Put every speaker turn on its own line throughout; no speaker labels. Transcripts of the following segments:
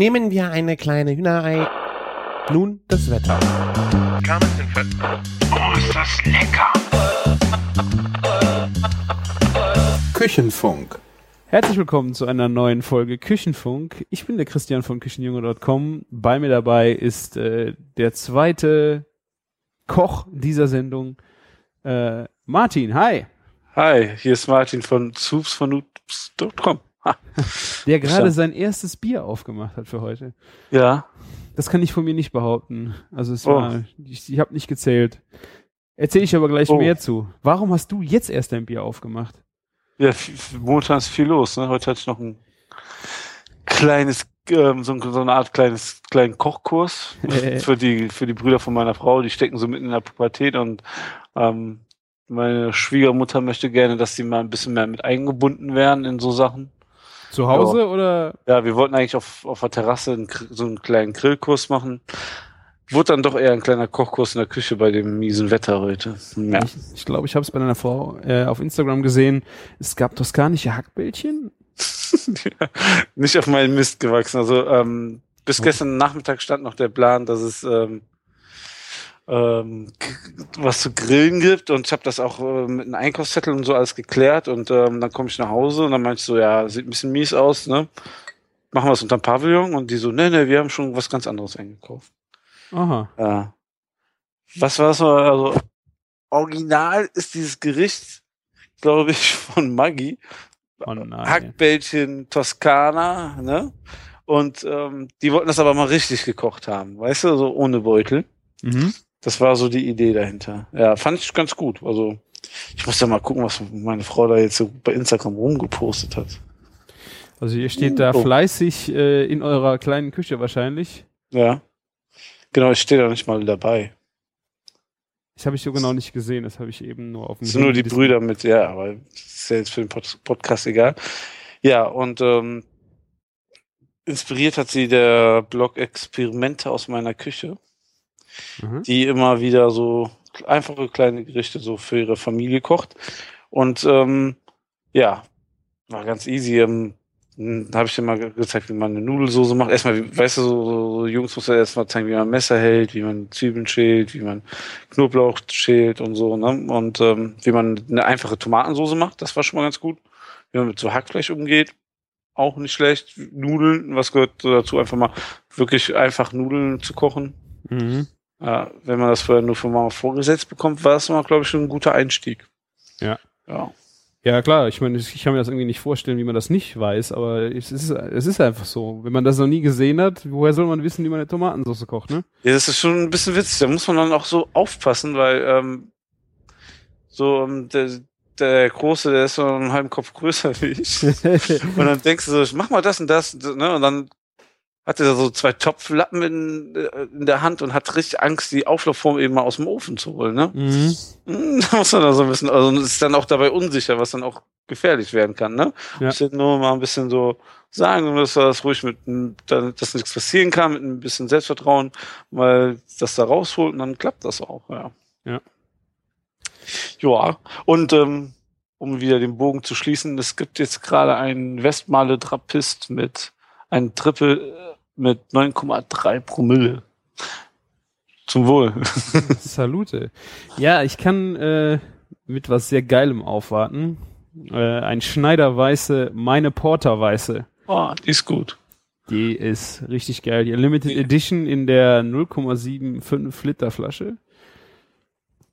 Nehmen wir eine kleine Hühnerei. Nun das Wetter.
Oh, ist das lecker!
Küchenfunk.
Herzlich willkommen zu einer neuen Folge Küchenfunk. Ich bin der Christian von Küchenjunge.com. Bei mir dabei ist äh, der zweite Koch dieser Sendung, äh, Martin. Hi.
Hi, hier ist Martin von soupsvernoops.com.
Der gerade sein erstes Bier aufgemacht hat für heute.
Ja,
Das kann ich von mir nicht behaupten. Also es
Oh.
war, ich, ich habe nicht gezählt. Erzähle ich aber gleich
Oh.
mehr zu. Warum hast du jetzt erst dein Bier aufgemacht?
ja, momentan ist viel los. Ne? Heute hatte ich noch ein kleines, ähm, so, so eine Art kleines, kleinen Kochkurs
Äh.
für die, für die Brüder von meiner Frau. Die stecken so mitten in der Pubertät und ähm, meine Schwiegermutter möchte gerne, dass die mal ein bisschen mehr mit eingebunden werden in so Sachen.
Zu Hause oder?
Ja, wir wollten eigentlich auf, auf der Terrasse einen, so einen kleinen Grillkurs machen. Wurde dann doch eher ein kleiner Kochkurs in der Küche bei dem miesen Wetter heute. Ja.
Ich, ich glaube, ich habe es bei deiner Frau äh, auf Instagram gesehen. Es gab toskanische Hackbällchen.
nicht auf meinen Mist gewachsen. Also ähm, bis gestern Nachmittag stand noch der Plan, dass es ähm, ähm, was zu grillen gibt und ich habe das auch äh, mit einem Einkaufszettel und so alles geklärt und ähm, dann komme ich nach Hause und dann meinte ich so, ja, sieht ein bisschen mies aus, ne? Machen wir es unterm Pavillon und die so, nee, nee, wir haben schon was ganz anderes eingekauft.
Aha.
Ja. Was war mal? Also original ist dieses Gericht, glaube ich, von Maggi.
Oh nein.
Hackbällchen Toskana, ne? Und ähm, die wollten das aber mal richtig gekocht haben, weißt du, so ohne Beutel.
Mhm.
Das war so die Idee dahinter. Ja, fand ich ganz gut. Also ich muss ja mal gucken, was meine Frau da jetzt so bei Instagram rumgepostet hat.
Also ihr steht da
Oh.
fleißig äh, in eurer kleinen Küche wahrscheinlich.
Ja. Genau, ich stehe da nicht mal dabei.
Das habe ich so genau nicht gesehen. Das habe ich eben nur auf dem
Das sind nur die Brüder mit, ja, aber das ist ja jetzt für den Pod Podcast egal. Ja, und ähm, inspiriert hat sie der Blog Experimente aus meiner Küche,
Mhm.
die immer wieder so einfache kleine Gerichte so für ihre Familie kocht. Und ähm, ja, war ganz easy. Ähm, da habe ich dir mal ge- gezeigt, wie man eine Nudelsoße macht. Erstmal, weißt du, so, so, Jungs muss ja erstmal zeigen, wie man ein Messer hält, wie man Zwiebeln schält, wie man Knoblauch schält und so, ne? Und ähm, wie man eine einfache Tomatensoße macht, das war schon mal ganz gut. Wie man mit so Hackfleisch umgeht, auch nicht schlecht. Nudeln, was gehört dazu, einfach mal wirklich einfach Nudeln zu kochen.
Mhm.
Ja, wenn man das vorher nur von Mama vorgesetzt bekommt, war das mal, glaube ich, schon ein guter Einstieg.
Ja.
Ja.
Ja, klar. Ich meine, ich kann mir das irgendwie nicht vorstellen, wie man das nicht weiß, aber es ist, es ist einfach so. Wenn man das noch nie gesehen hat, woher soll man wissen, wie man eine Tomatensauce kocht, ne?
Ja, das ist schon ein bisschen witzig. Da muss man dann auch so aufpassen, weil ähm, so ähm, der, der Große, der ist so einen halben Kopf größer wie ich. und dann denkst du so, mach mal das und das, ne? Und dann hat er so zwei Topflappen in, äh, in der Hand und hat richtig Angst, die Auflaufform eben mal aus dem Ofen zu holen, ne?
mhm.
Hm, Da muss man da so ein bisschen, also ist dann auch dabei unsicher, was dann auch gefährlich werden kann, ne?
Ja.
Muss jetzt nur mal ein bisschen so sagen, dass das ruhig mit, dass nichts passieren kann, mit ein bisschen Selbstvertrauen, weil das da rausholt und dann klappt das auch, ja.
Ja.
Ja, und ähm, um wieder den Bogen zu schließen, es gibt jetzt gerade einen Westmale Trappist mit einem Triple äh, mit 9,3 Promille. Zum Wohl.
Salute. Ja, ich kann äh, mit was sehr Geilem aufwarten. Äh, ein Schneiderweiße, meine Porterweiße.
Oh, die ist gut.
Die ist richtig geil. Die Limited Edition in der 0,75 Liter Flasche.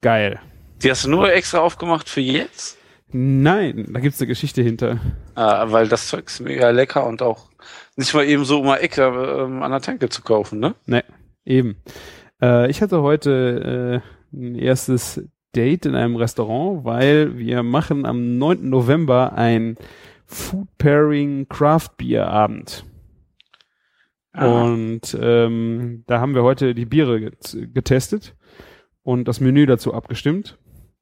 Geil.
Die hast du nur extra aufgemacht für jetzt?
Nein, da gibt's eine Geschichte hinter.
Ah, weil das Zeug ist mega lecker und auch nicht mal eben so um eine Ecke ähm, an der Tanke zu kaufen, ne?
Ne, eben. Äh, ich hatte heute äh, ein erstes Date in einem Restaurant, weil wir machen am 9. November ein Food Pairing Craft Beer Abend.
Ah.
Und ähm, da haben wir heute die Biere get getestet und das Menü dazu abgestimmt.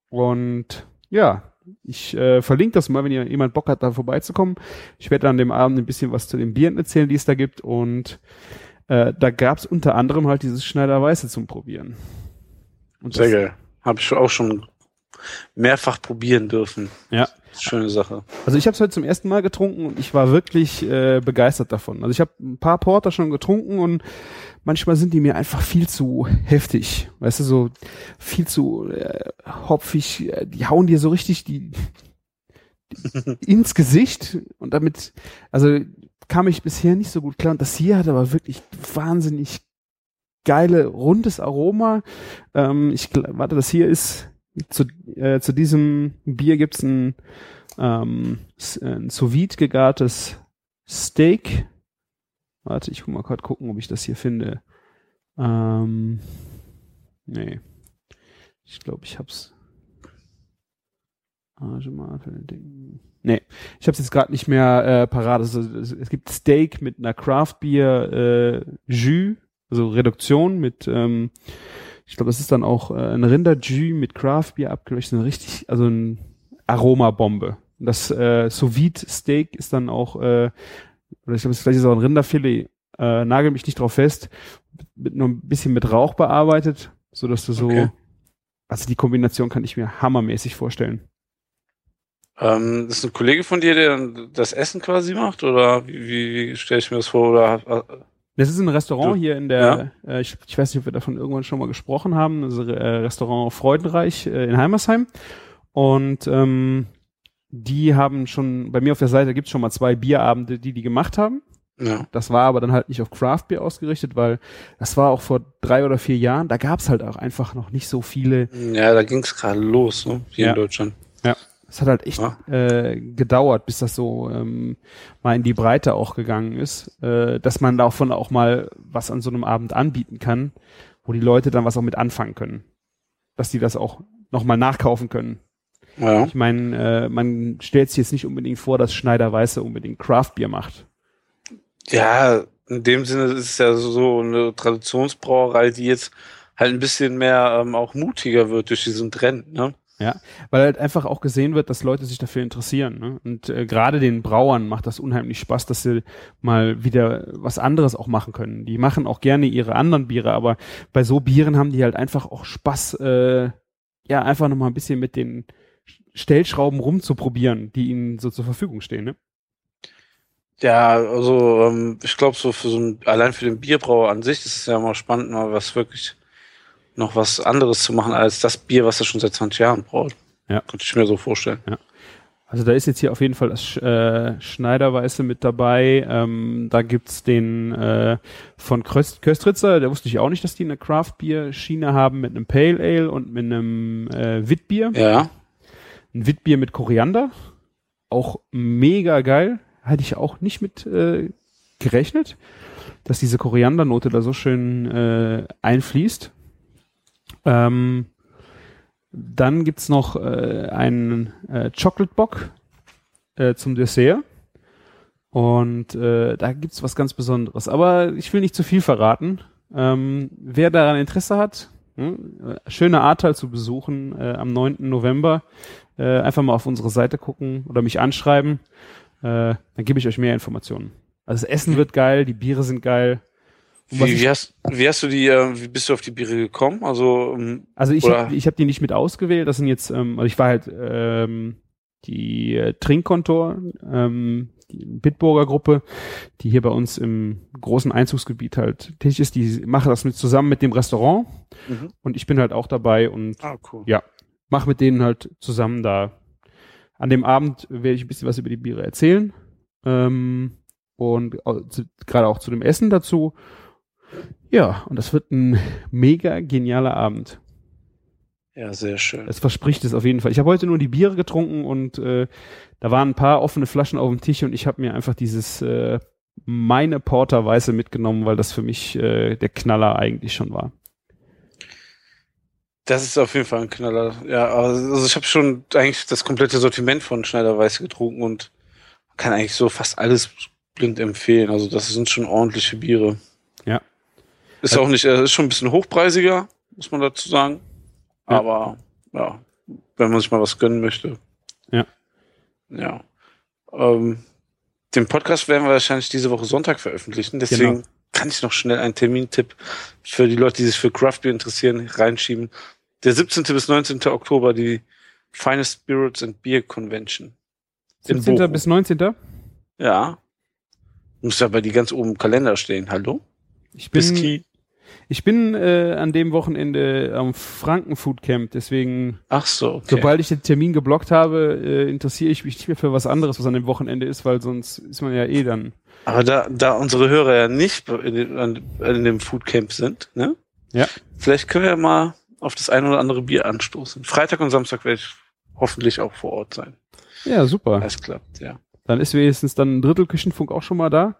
Und ja, ich äh, verlinke das mal, wenn ihr jemand Bock hat, da vorbeizukommen. Ich werde an dem Abend ein bisschen was zu den Bieren erzählen, die es da gibt. Und äh, da gab es unter anderem halt dieses Schneider Weiße zum Probieren. Und
Sehr geil. Habe ich auch schon mehrfach probieren dürfen.
Ja.
Schöne Sache.
Also ich habe es heute zum ersten Mal getrunken und ich war wirklich äh, begeistert davon. Also ich habe ein paar Porter schon getrunken und manchmal sind die mir einfach viel zu heftig. Weißt du, so viel zu äh, hopfig. Die hauen dir so richtig die, die ins Gesicht und damit, also kam ich bisher nicht so gut klar. Und das hier hat aber wirklich wahnsinnig geile, rundes Aroma. Ähm, ich warte, das hier ist zu, äh, zu diesem Bier gibt's ein, ähm, s- ein sous gegartes Steak. Warte, ich guck mal gerade gucken, ob ich das hier finde. Ähm, nee. Ich glaube, ich hab's. Nee, ich hab's jetzt gerade nicht mehr äh, parat. Also, es, es gibt Steak mit einer Craft Beer äh, Jus, also Reduktion mit ähm, ich glaube, das ist dann auch äh, ein Rinderjus mit Craft Beer abgelöscht, eine richtig, also ein Aromabombe. Das äh, sous vide Steak ist dann auch, äh, oder ich glaube, vielleicht ist auch ein Rinderfilet, äh, nagel mich nicht drauf fest, mit nur ein bisschen mit Rauch bearbeitet, so dass du so,
Okay.
also die Kombination kann ich mir hammermäßig vorstellen.
Ähm, das ist ein Kollege von dir, der dann das Essen quasi macht? Oder wie, wie, wie stelle ich mir das vor? Oder
Das ist ein Restaurant hier in der, äh, ich, ich weiß nicht, ob wir davon irgendwann schon mal gesprochen haben, das ist, äh, Restaurant Freudenreich äh, in Heimersheim. Und ähm, die haben schon, bei mir auf der Seite gibt's schon mal zwei Bierabende, die die gemacht haben.
ja.
Das war aber dann halt nicht auf Craft Beer ausgerichtet, weil das war auch vor drei oder vier Jahren, da gab's halt auch einfach noch nicht so viele.
Ja, da ging es gerade los, ne? Hier
Ja.
in Deutschland.
Es hat halt echt
Ja.
äh, gedauert, bis das so ähm, mal in die Breite auch gegangen ist, äh, dass man davon auch mal was an so einem Abend anbieten kann, wo die Leute dann was auch mit anfangen können. Dass die das auch nochmal nachkaufen können.
Ja.
Ich meine, äh, man stellt sich jetzt nicht unbedingt vor, dass Schneider Weiße unbedingt Craft Beer macht.
ja, in dem Sinne ist es ja so eine Traditionsbrauerei, die jetzt halt ein bisschen mehr ähm, auch mutiger wird durch diesen Trend, ne?
Ja, weil halt einfach auch gesehen wird, dass Leute sich dafür interessieren. Ne? Und äh, gerade den Brauern macht das unheimlich Spaß, dass sie mal wieder was anderes auch machen können. Die machen auch gerne ihre anderen Biere, aber bei so Bieren haben die halt einfach auch Spaß, äh, ja, einfach nochmal ein bisschen mit den Stellschrauben rumzuprobieren, die ihnen so zur Verfügung stehen. Ne?
Ja, also ähm, ich glaube so für so ein, allein für den Bierbrauer an sich ist es ja mal spannend, mal was wirklich noch was anderes zu machen als das Bier, was er schon seit 20 Jahren braut.
Ja.
Könnte ich mir so vorstellen.
Also da ist jetzt hier auf jeden Fall das äh, Schneiderweiße mit dabei. Ähm, da gibt's den äh, von Köst Köstritzer, da wusste ich auch nicht, dass die eine Craft-Bier-Schiene haben mit einem Pale Ale und mit einem äh, Witbier.
Ja.
Ein Witbier mit Koriander. Auch mega geil. Hatte ich auch nicht mit äh, gerechnet, dass diese Koriandernote da so schön äh, einfließt. Ähm, dann gibt's noch äh, einen äh, Chocolate Bock äh, zum Dessert. Und äh, da gibt's was ganz Besonderes. Aber ich will nicht zu viel verraten. Ähm, wer daran Interesse hat, hm, äh, schöne Ahrtal zu besuchen äh, am 9. November, äh, einfach mal auf unsere Seite gucken oder mich anschreiben. Dann gebe ich euch mehr Informationen. Also das Essen wird geil, die Biere sind geil.
Wie, wie, hast, wie hast du die, äh, wie bist du auf die Biere gekommen? Also, ähm,
Also ich habe ich hab die nicht mit ausgewählt. Das sind jetzt, ähm, also ich war halt ähm, die äh, Trinkkontor, ähm, die Bitburger Gruppe, die hier bei uns im großen Einzugsgebiet halt tätig ist. Die mache das mit zusammen mit dem Restaurant
Mhm.
und ich bin halt auch dabei und
ah, cool.
Ja. mache mit denen halt zusammen da. An dem Abend werde ich ein bisschen was über die Biere erzählen ähm, und zu- gerade auch zu dem Essen dazu. Ja, und das wird ein mega genialer Abend.
Ja, sehr schön.
Es verspricht es auf jeden Fall. Ich habe heute nur die Biere getrunken und äh, da waren ein paar offene Flaschen auf dem Tisch und ich habe mir einfach dieses äh, meine Porter Weiße mitgenommen, weil das für mich äh, der Knaller eigentlich schon war.
Das ist auf jeden Fall ein Knaller. Ja, also ich habe schon eigentlich das komplette Sortiment von Schneider Weiß getrunken und kann eigentlich so fast alles blind empfehlen. Also das sind schon ordentliche Biere. Ist
Also-
auch nicht, äh, ist schon ein bisschen hochpreisiger, muss man dazu sagen.
Ja.
Aber ja, wenn man sich mal was gönnen möchte.
Ja.
Ja. Ähm, den Podcast werden wir wahrscheinlich diese Woche Sonntag veröffentlichen. Deswegen
Genau.
kann ich noch schnell einen Termintipp für die Leute, die sich für Craft Beer interessieren, reinschieben. Der 17. bis 19. Oktober die Finest Spirits and Beer Convention. In
17.
Bochum.
bis 19.
Ja. Muss ja bei die ganz oben im Kalender stehen. Hallo?
Ich bin,
Whisky.
Ich bin äh, an dem Wochenende am Franken Food Camp, deswegen,
Ach so, okay.
sobald ich den Termin geblockt habe, äh, interessiere ich mich nicht mehr für was anderes, was an dem Wochenende ist, weil sonst ist man ja eh dann.
Aber da, da unsere Hörer ja nicht in, den, an- in dem Foodcamp sind, ne?
Ja.
Vielleicht können wir ja mal auf das ein oder andere Bier anstoßen. Freitag und Samstag werde ich hoffentlich auch vor Ort sein.
Ja, super.
Das klappt, ja.
Dann ist wenigstens dann ein Drittel Küchenfunk auch schon mal da.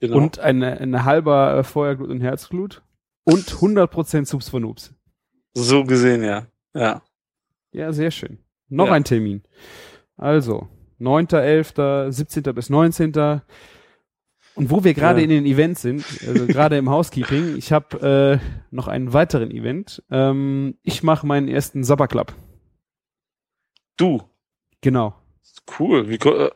Genau.
Und eine, eine halber äh, Feuerglut und Herzglut. Und 100% Subs von Noobs.
so gesehen, ja. Ja.
Ja, sehr schön. Noch
Ja.
ein Termin. Also, 9.11., 17. bis 19. Und wo wir gerade
Ja.
in den Events sind, also gerade im Housekeeping, ich habe äh, noch einen weiteren Event. Ähm, ich mache meinen ersten Supper Club.
Du.
Genau.
Cool. Wie, äh,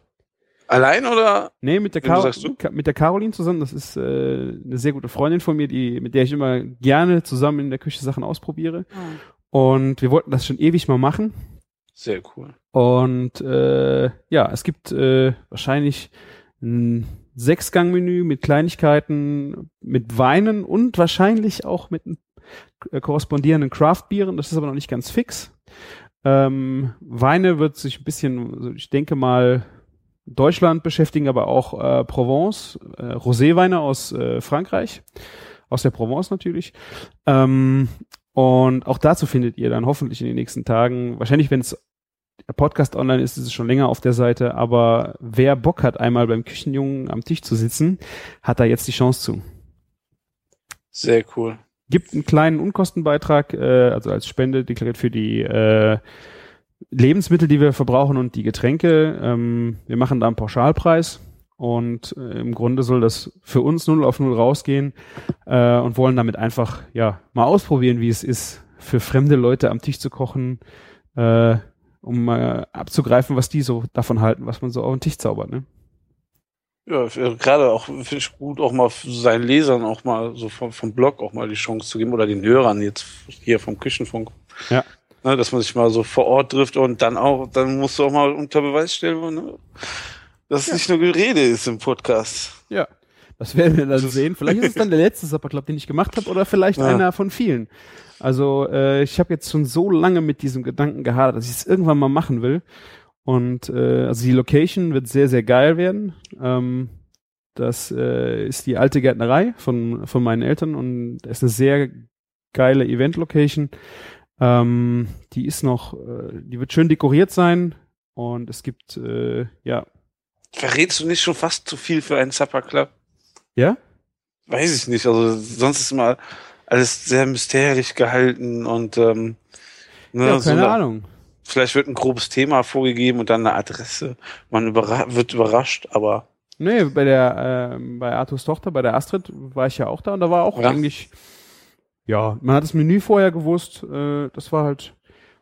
allein oder?
Nee, mit der,
Wen
Caro
sagst du?
Ka- mit der Caroline zusammen. Das ist äh, eine sehr gute Freundin von mir, die, mit der ich immer gerne zusammen in der Küche Sachen ausprobiere. Und wir wollten das schon ewig mal machen.
Sehr cool.
Und äh, ja, es gibt äh, wahrscheinlich ein Sechsgang-Menü mit Kleinigkeiten, mit Weinen und wahrscheinlich auch mit äh, korrespondierenden Craft-Bieren. Das ist aber noch nicht ganz fix. Ähm, Weine wird sich ein bisschen, also ich denke mal, Deutschland beschäftigen, aber auch äh, Provence, äh, Roséweine aus äh, Frankreich, aus der Provence natürlich. Ähm, und auch dazu findet ihr dann hoffentlich in den nächsten Tagen, wahrscheinlich wenn es der Podcast online ist, ist es schon länger auf der Seite, aber wer Bock hat, einmal beim Küchenjungen am Tisch zu sitzen, hat da jetzt die Chance zu.
Sehr cool.
Gibt einen kleinen Unkostenbeitrag, äh, also als Spende deklariert für die äh, Lebensmittel, die wir verbrauchen und die Getränke. Ähm, wir machen da einen Pauschalpreis und äh, im Grunde soll das für uns null auf null rausgehen äh, und wollen damit einfach ja mal ausprobieren, wie es ist, für fremde Leute am Tisch zu kochen, äh, um mal abzugreifen, was die so davon halten, was man so auf den Tisch zaubert. Ne?
Ja, gerade auch finde ich gut, auch mal seinen Lesern auch mal so vom, vom Blog auch mal die Chance zu geben oder den Hörern jetzt hier vom Küchenfunk.
Ja.
Ne, dass man sich mal so vor Ort trifft und dann auch, dann musst du auch mal unter Beweis stellen, ne, dass es nicht nur Gerede ist im Podcast.
Ja. Das werden wir dann sehen. Vielleicht ist es dann der letzte Supperclub, den ich gemacht habe, oder vielleicht
Ja.
einer von vielen. Also äh, ich habe jetzt schon so lange mit diesem Gedanken gehadert, dass ich es irgendwann mal machen will. Und äh, also die Location wird sehr, sehr geil werden. Ähm, das äh, ist die alte Gärtnerei von, von meinen Eltern und das ist eine sehr geile Event-Location. Ähm, die ist noch, äh, die wird schön dekoriert sein und es gibt, äh, ja,
Verrätst du nicht schon fast zu viel für einen Supper Club?
ja?
Weiß ich nicht. Also sonst ist immer alles sehr mysterisch gehalten und ähm, ne,
Ja,
so
keine
eine-
Ahnung.
vielleicht wird ein grobes Thema vorgegeben und dann eine Adresse. Man überra wird überrascht, aber
Nee, bei der, ähm, bei Arthurs Tochter, bei der Astrid, war ich ja auch da und da war auch
Ja.
eigentlich, ja, man hat das Menü vorher gewusst, äh, das war halt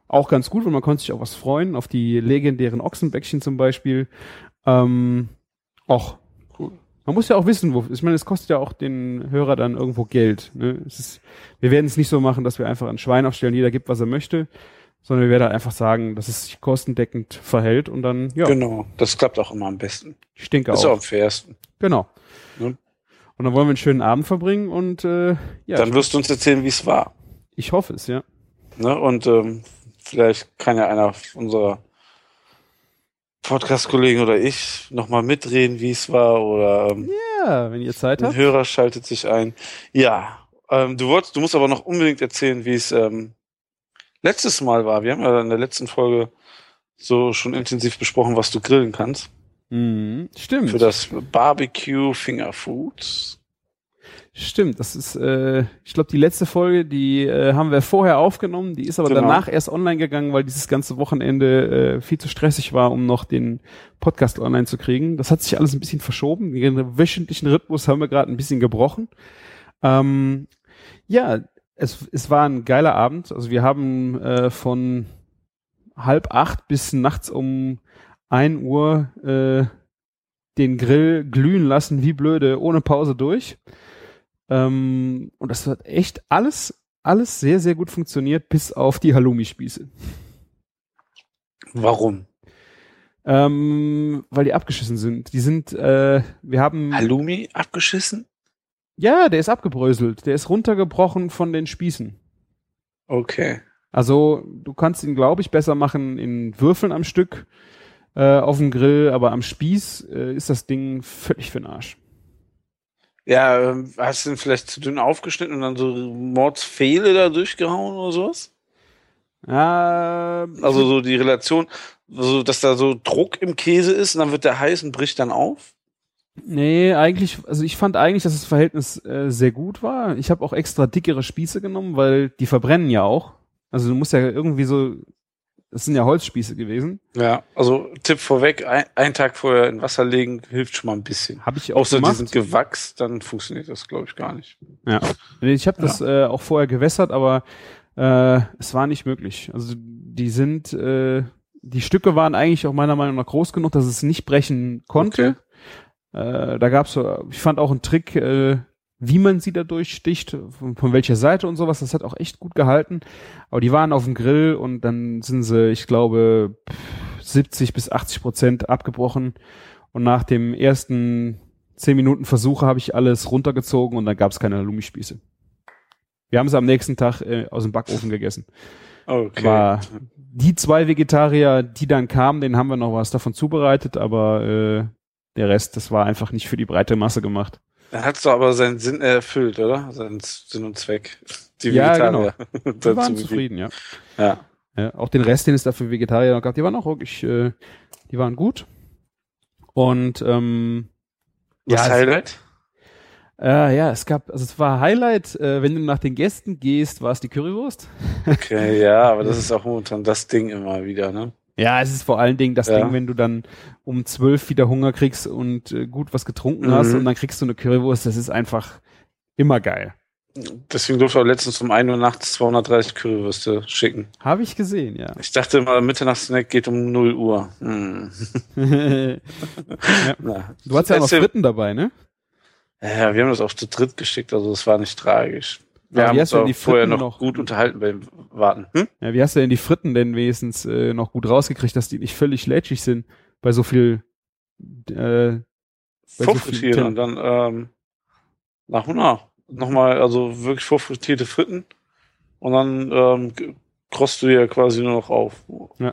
auch ganz gut, weil man konnte sich auch was freuen, auf die legendären Ochsenbäckchen zum Beispiel. Ähm, auch,
Cool.
man muss ja auch wissen, wo, ich meine, es kostet ja auch den Hörer dann irgendwo Geld. Ne? Es ist, wir werden es nicht so machen, dass wir einfach ein Schwein aufstellen, jeder gibt, was er möchte, sondern wir werden halt einfach sagen, dass es sich kostendeckend verhält und dann, ja,
genau, das klappt auch immer am besten.
ich denke
Ist
auch.
auch am fairsten.
Genau.
Ne?
Und dann wollen wir einen schönen Abend verbringen und äh, ja,
dann wirst du uns erzählen, wie es war.
ich hoffe es, ja.
Ne? Und ähm, vielleicht kann ja einer unserer Podcast-Kollegen oder ich nochmal mitreden, wie es war oder ähm,
Ja, wenn ihr Zeit
ein
habt.
Hörer schaltet sich ein. Ja, ähm, du wolltest, du musst aber noch unbedingt erzählen, wie es ähm, letztes Mal war. Wir haben ja in der letzten Folge so schon intensiv besprochen, was du grillen kannst.
Mhm, stimmt.
Für das Barbecue Finger Foods.
Stimmt, das ist, äh, ich glaube, die letzte Folge, die äh, haben wir vorher aufgenommen, die ist aber
Genau.
danach erst online gegangen, weil dieses ganze Wochenende äh, viel zu stressig war, um noch den Podcast online zu kriegen. Das hat sich alles ein bisschen verschoben. Den wöchentlichen Rhythmus haben wir gerade ein bisschen gebrochen. Ähm, ja, es, es war ein geiler Abend. Also wir haben äh, von halb acht bis nachts um ein Uhr äh, den Grill glühen lassen, wie blöde, ohne Pause durch. Ähm, und das hat echt alles, alles sehr, sehr gut funktioniert, bis auf die Halloumi-Spieße.
Warum?
Ähm, weil die abgeschissen sind. Die sind, äh, wir haben.
Halloumi abgeschissen?
Ja, der ist abgebröselt. Der ist runtergebrochen von den Spießen.
Okay.
Also du kannst ihn, glaube ich, besser machen in Würfeln am Stück äh, auf dem Grill, aber am Spieß äh, ist das Ding völlig für den Arsch.
Ja, ähm, hast du ihn vielleicht zu dünn aufgeschnitten und dann so Mordsfehle da durchgehauen oder sowas?
Ja,
Also so die Relation, so dass da so Druck im Käse ist und dann wird der heiß und bricht dann auf?
nee, eigentlich, also ich fand eigentlich, dass das Verhältnis äh, sehr gut war. Ich habe auch extra dickere Spieße genommen, weil die verbrennen ja auch. Also du musst ja irgendwie so, das sind ja Holzspieße gewesen.
Ja, also Tipp vorweg, ein, einen Tag vorher in Wasser legen hilft schon mal ein bisschen.
Habe ich auch
Außer die
gemacht.
sind gewachs, dann funktioniert das, glaube ich, gar nicht.
Ja. Ich habe das äh, auch vorher gewässert, aber äh, es war nicht möglich. Also die sind, äh, die Stücke waren eigentlich auch meiner Meinung nach groß genug, dass es nicht brechen konnte. Äh, da gab's, so, ich fand auch einen Trick, äh, wie man sie da durchsticht, von, von welcher Seite und sowas. Das hat auch echt gut gehalten. Aber die waren auf dem Grill und dann sind sie, ich glaube, 70 bis 80 Prozent abgebrochen. Und nach dem ersten 10 Minuten Versuche habe ich alles runtergezogen und dann gab's keine Halloumi-Spieße. Wir haben sie am nächsten Tag äh, aus dem Backofen gegessen.
Okay.
War die zwei Vegetarier, die dann kamen, denen haben wir noch was davon zubereitet, aber äh, der Rest, das war einfach nicht für die breite Masse gemacht.
Er hat doch aber seinen Sinn erfüllt, oder? Seinen Sinn und Zweck. Die
Ja,
Vegetarier.
Die
dazu
waren zufrieden, ja.
Ja.
ja. Auch den Rest, den es da für Vegetarier noch gab, die waren auch wirklich, äh, die waren gut. Und ähm,
Das
Ja,
Highlight?
äh, ja, es gab, also es war Highlight, äh, wenn du nach den Gästen gehst, war es die Currywurst.
Okay, ja, aber das ist auch momentan das Ding immer wieder, ne?
Ja, es ist vor allen Dingen das
Ja.
Ding, wenn du dann um zwölf wieder Hunger kriegst und äh, gut was getrunken
Mhm.
hast und dann kriegst du eine Currywurst, das ist einfach immer geil.
Deswegen durfte er letztens um 1 Uhr nachts 230 Currywürste schicken.
Habe ich gesehen, ja.
Ich dachte immer, Mitternachtssnack geht um 0 Uhr. Hm.
du
Na,
hast ja auch noch Fritten dabei, ne?
Ja, wir haben das auch zu dritt geschickt, also es war nicht tragisch. Wir haben
wie
uns
hast du denn
auch
die
vorher
Fritten
noch,
noch-
gut unterhalten beim Warten. Hm?
Ja, wie hast du denn die Fritten denn wenigstens äh, noch gut rausgekriegt, dass die nicht völlig lätschig sind bei so viel äh, so
Vorfrittieren
viel
und dann ähm, nach und nach. Nochmal, also wirklich vorfrittierte Fritten und dann ähm, krost du ja quasi nur noch auf.
Ja.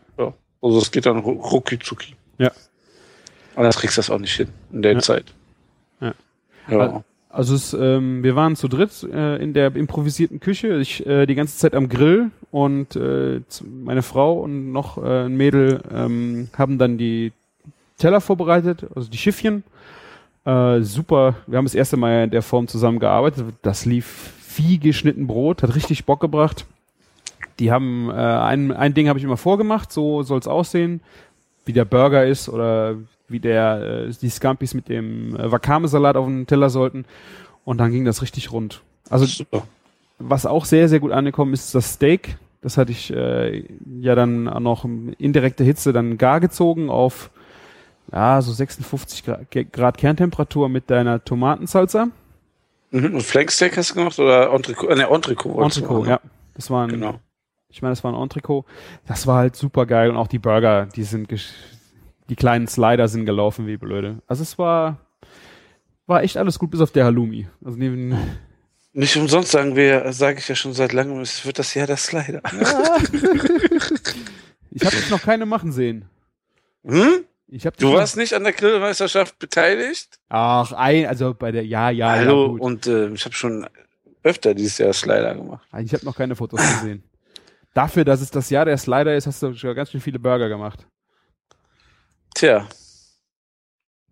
Also es geht dann ru- rucki zucki.
Ja.
Und dann kriegst du das auch nicht hin in der
Ja.
Zeit.
Ja.
Ja.
Also es, ähm, wir waren zu dritt äh, in der improvisierten Küche, ich äh, die ganze Zeit am Grill und äh, meine Frau und noch äh, ein Mädel ähm, haben dann die Teller vorbereitet, also die Schiffchen. Äh, super, wir haben das erste Mal in der Form zusammengearbeitet. Das lief wie geschnitten Brot, hat richtig Bock gebracht. Die haben äh, ein, ein Ding habe ich immer vorgemacht, so soll's aussehen, wie der Burger ist oder wie der äh, die Scampis mit dem äh, Wakame-Salat auf den Teller sollten. Und dann ging das richtig rund. Also
Super.
was auch sehr, sehr gut angekommen ist, ist das Steak. Das hatte ich äh, ja dann auch noch in direkter Hitze dann gar gezogen auf ja, so 56 Grad, Grad Kerntemperatur mit deiner Tomatensalsa.
Mhm. Und Flanksteak hast du gemacht oder Entrecot? Äh, ne, Entrecot.
Entrecot,
machen.
ja. Das war ein,
Genau.
ich meine, das war ein Entrecot. Das war halt super geil und auch die Burger, die sind, die kleinen Slider sind gelaufen wie blöde. Also es war, war echt alles gut bis auf der Halloumi. Also neben,
Nicht umsonst sagen wir, sage ich ja schon seit langem, es wird das Jahr der Slider.
ich habe jetzt noch keine machen sehen.
Hm? Du warst nicht an der Grillmeisterschaft beteiligt?
Ach, ein, also bei der, ja, ja,
Hallo,
ja,
und äh, ich habe schon öfter dieses Jahr Slider gemacht.
Ich habe noch keine Fotos gesehen. Dafür, dass es das Jahr der Slider ist, hast du schon ganz schön viele Burger gemacht.
Tja.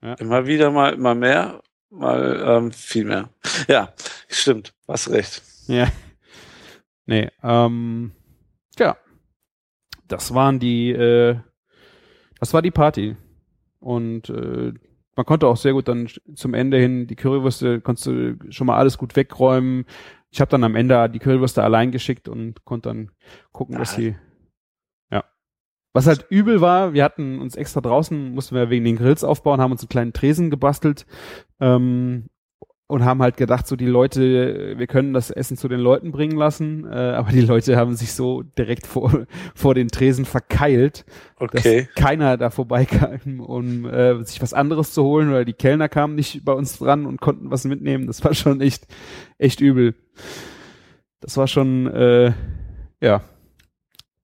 Ja.
Immer wieder mal, mal mehr, mal ähm, viel mehr. Ja, stimmt, hast recht.
Ja. Nee, ähm, ja. Das waren die, äh, das war die Party. Und äh, man konnte auch sehr gut dann zum Ende hin die Currywürste, konntest du schon mal alles gut wegräumen. Ich habe dann am Ende die Currywürste allein geschickt und konnte dann gucken, dass
Ah.
sie, ja. Was halt übel war, wir hatten uns extra draußen, mussten wir wegen den Grills aufbauen, haben uns einen kleinen Tresen gebastelt. Ähm, und haben halt gedacht, so die Leute, wir können das Essen zu den Leuten bringen lassen, äh, aber die Leute haben sich so direkt vor, vor den Tresen verkeilt,
Okay.
dass keiner da vorbeikam, um äh, sich was anderes zu holen, oder die Kellner kamen nicht bei uns dran und konnten was mitnehmen. Das war schon echt, echt übel. Das war schon, äh, ja.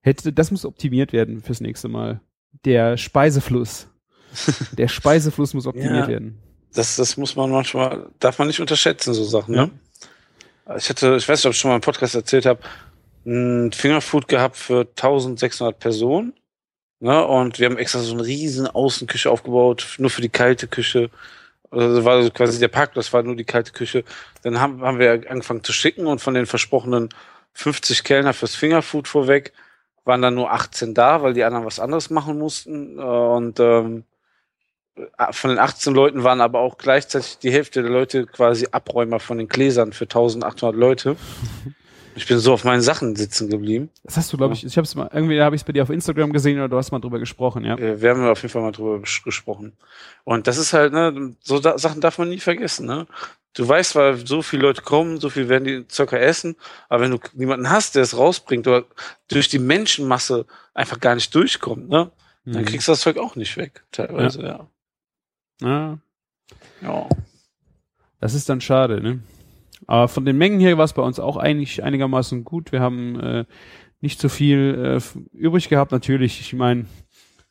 Hätte, das muss optimiert werden fürs nächste Mal. Der Speisefluss. Der Speisefluss muss optimiert
Ja.
werden.
Das, das muss man manchmal, darf man nicht unterschätzen, so Sachen, ne? Ich hatte, ich weiß nicht, ob ich schon mal im Podcast erzählt habe, ein Fingerfood gehabt für 1600 Personen. Ne? Und wir haben extra so eine riesen Außenküche aufgebaut, nur für die kalte Küche. Also das war quasi der Parkplatz, war nur die kalte Küche. Dann haben, haben wir angefangen zu schicken und von den versprochenen 50 Kellner fürs Fingerfood vorweg waren dann nur 18 da, weil die anderen was anderes machen mussten. Äh, Und ähm, von den 18 Leuten waren aber auch gleichzeitig die Hälfte der Leute quasi Abräumer von den Gläsern für 1800 Leute. Ich bin so auf meinen Sachen sitzen geblieben.
Das hast du, glaube ich, ich habe es mal, irgendwie habe ich es bei dir auf Instagram gesehen oder du hast mal drüber gesprochen, ja.
Äh, Wir haben auf jeden Fall mal drüber ges- gesprochen. Und das ist halt, ne, so da Sachen darf man nie vergessen, ne? Du weißt, weil so viele Leute kommen, so viel werden die circa essen, aber wenn du niemanden hast, der es rausbringt oder durch die Menschenmasse einfach gar nicht durchkommt, ne? Dann
Mhm.
kriegst du das Zeug auch nicht weg, teilweise, ja.
ja.
ja.
Das ist dann schade, ne? Aber von den Mengen her war es bei uns auch eigentlich einigermaßen gut. Wir haben äh, nicht so viel äh, übrig gehabt. Natürlich, ich meine,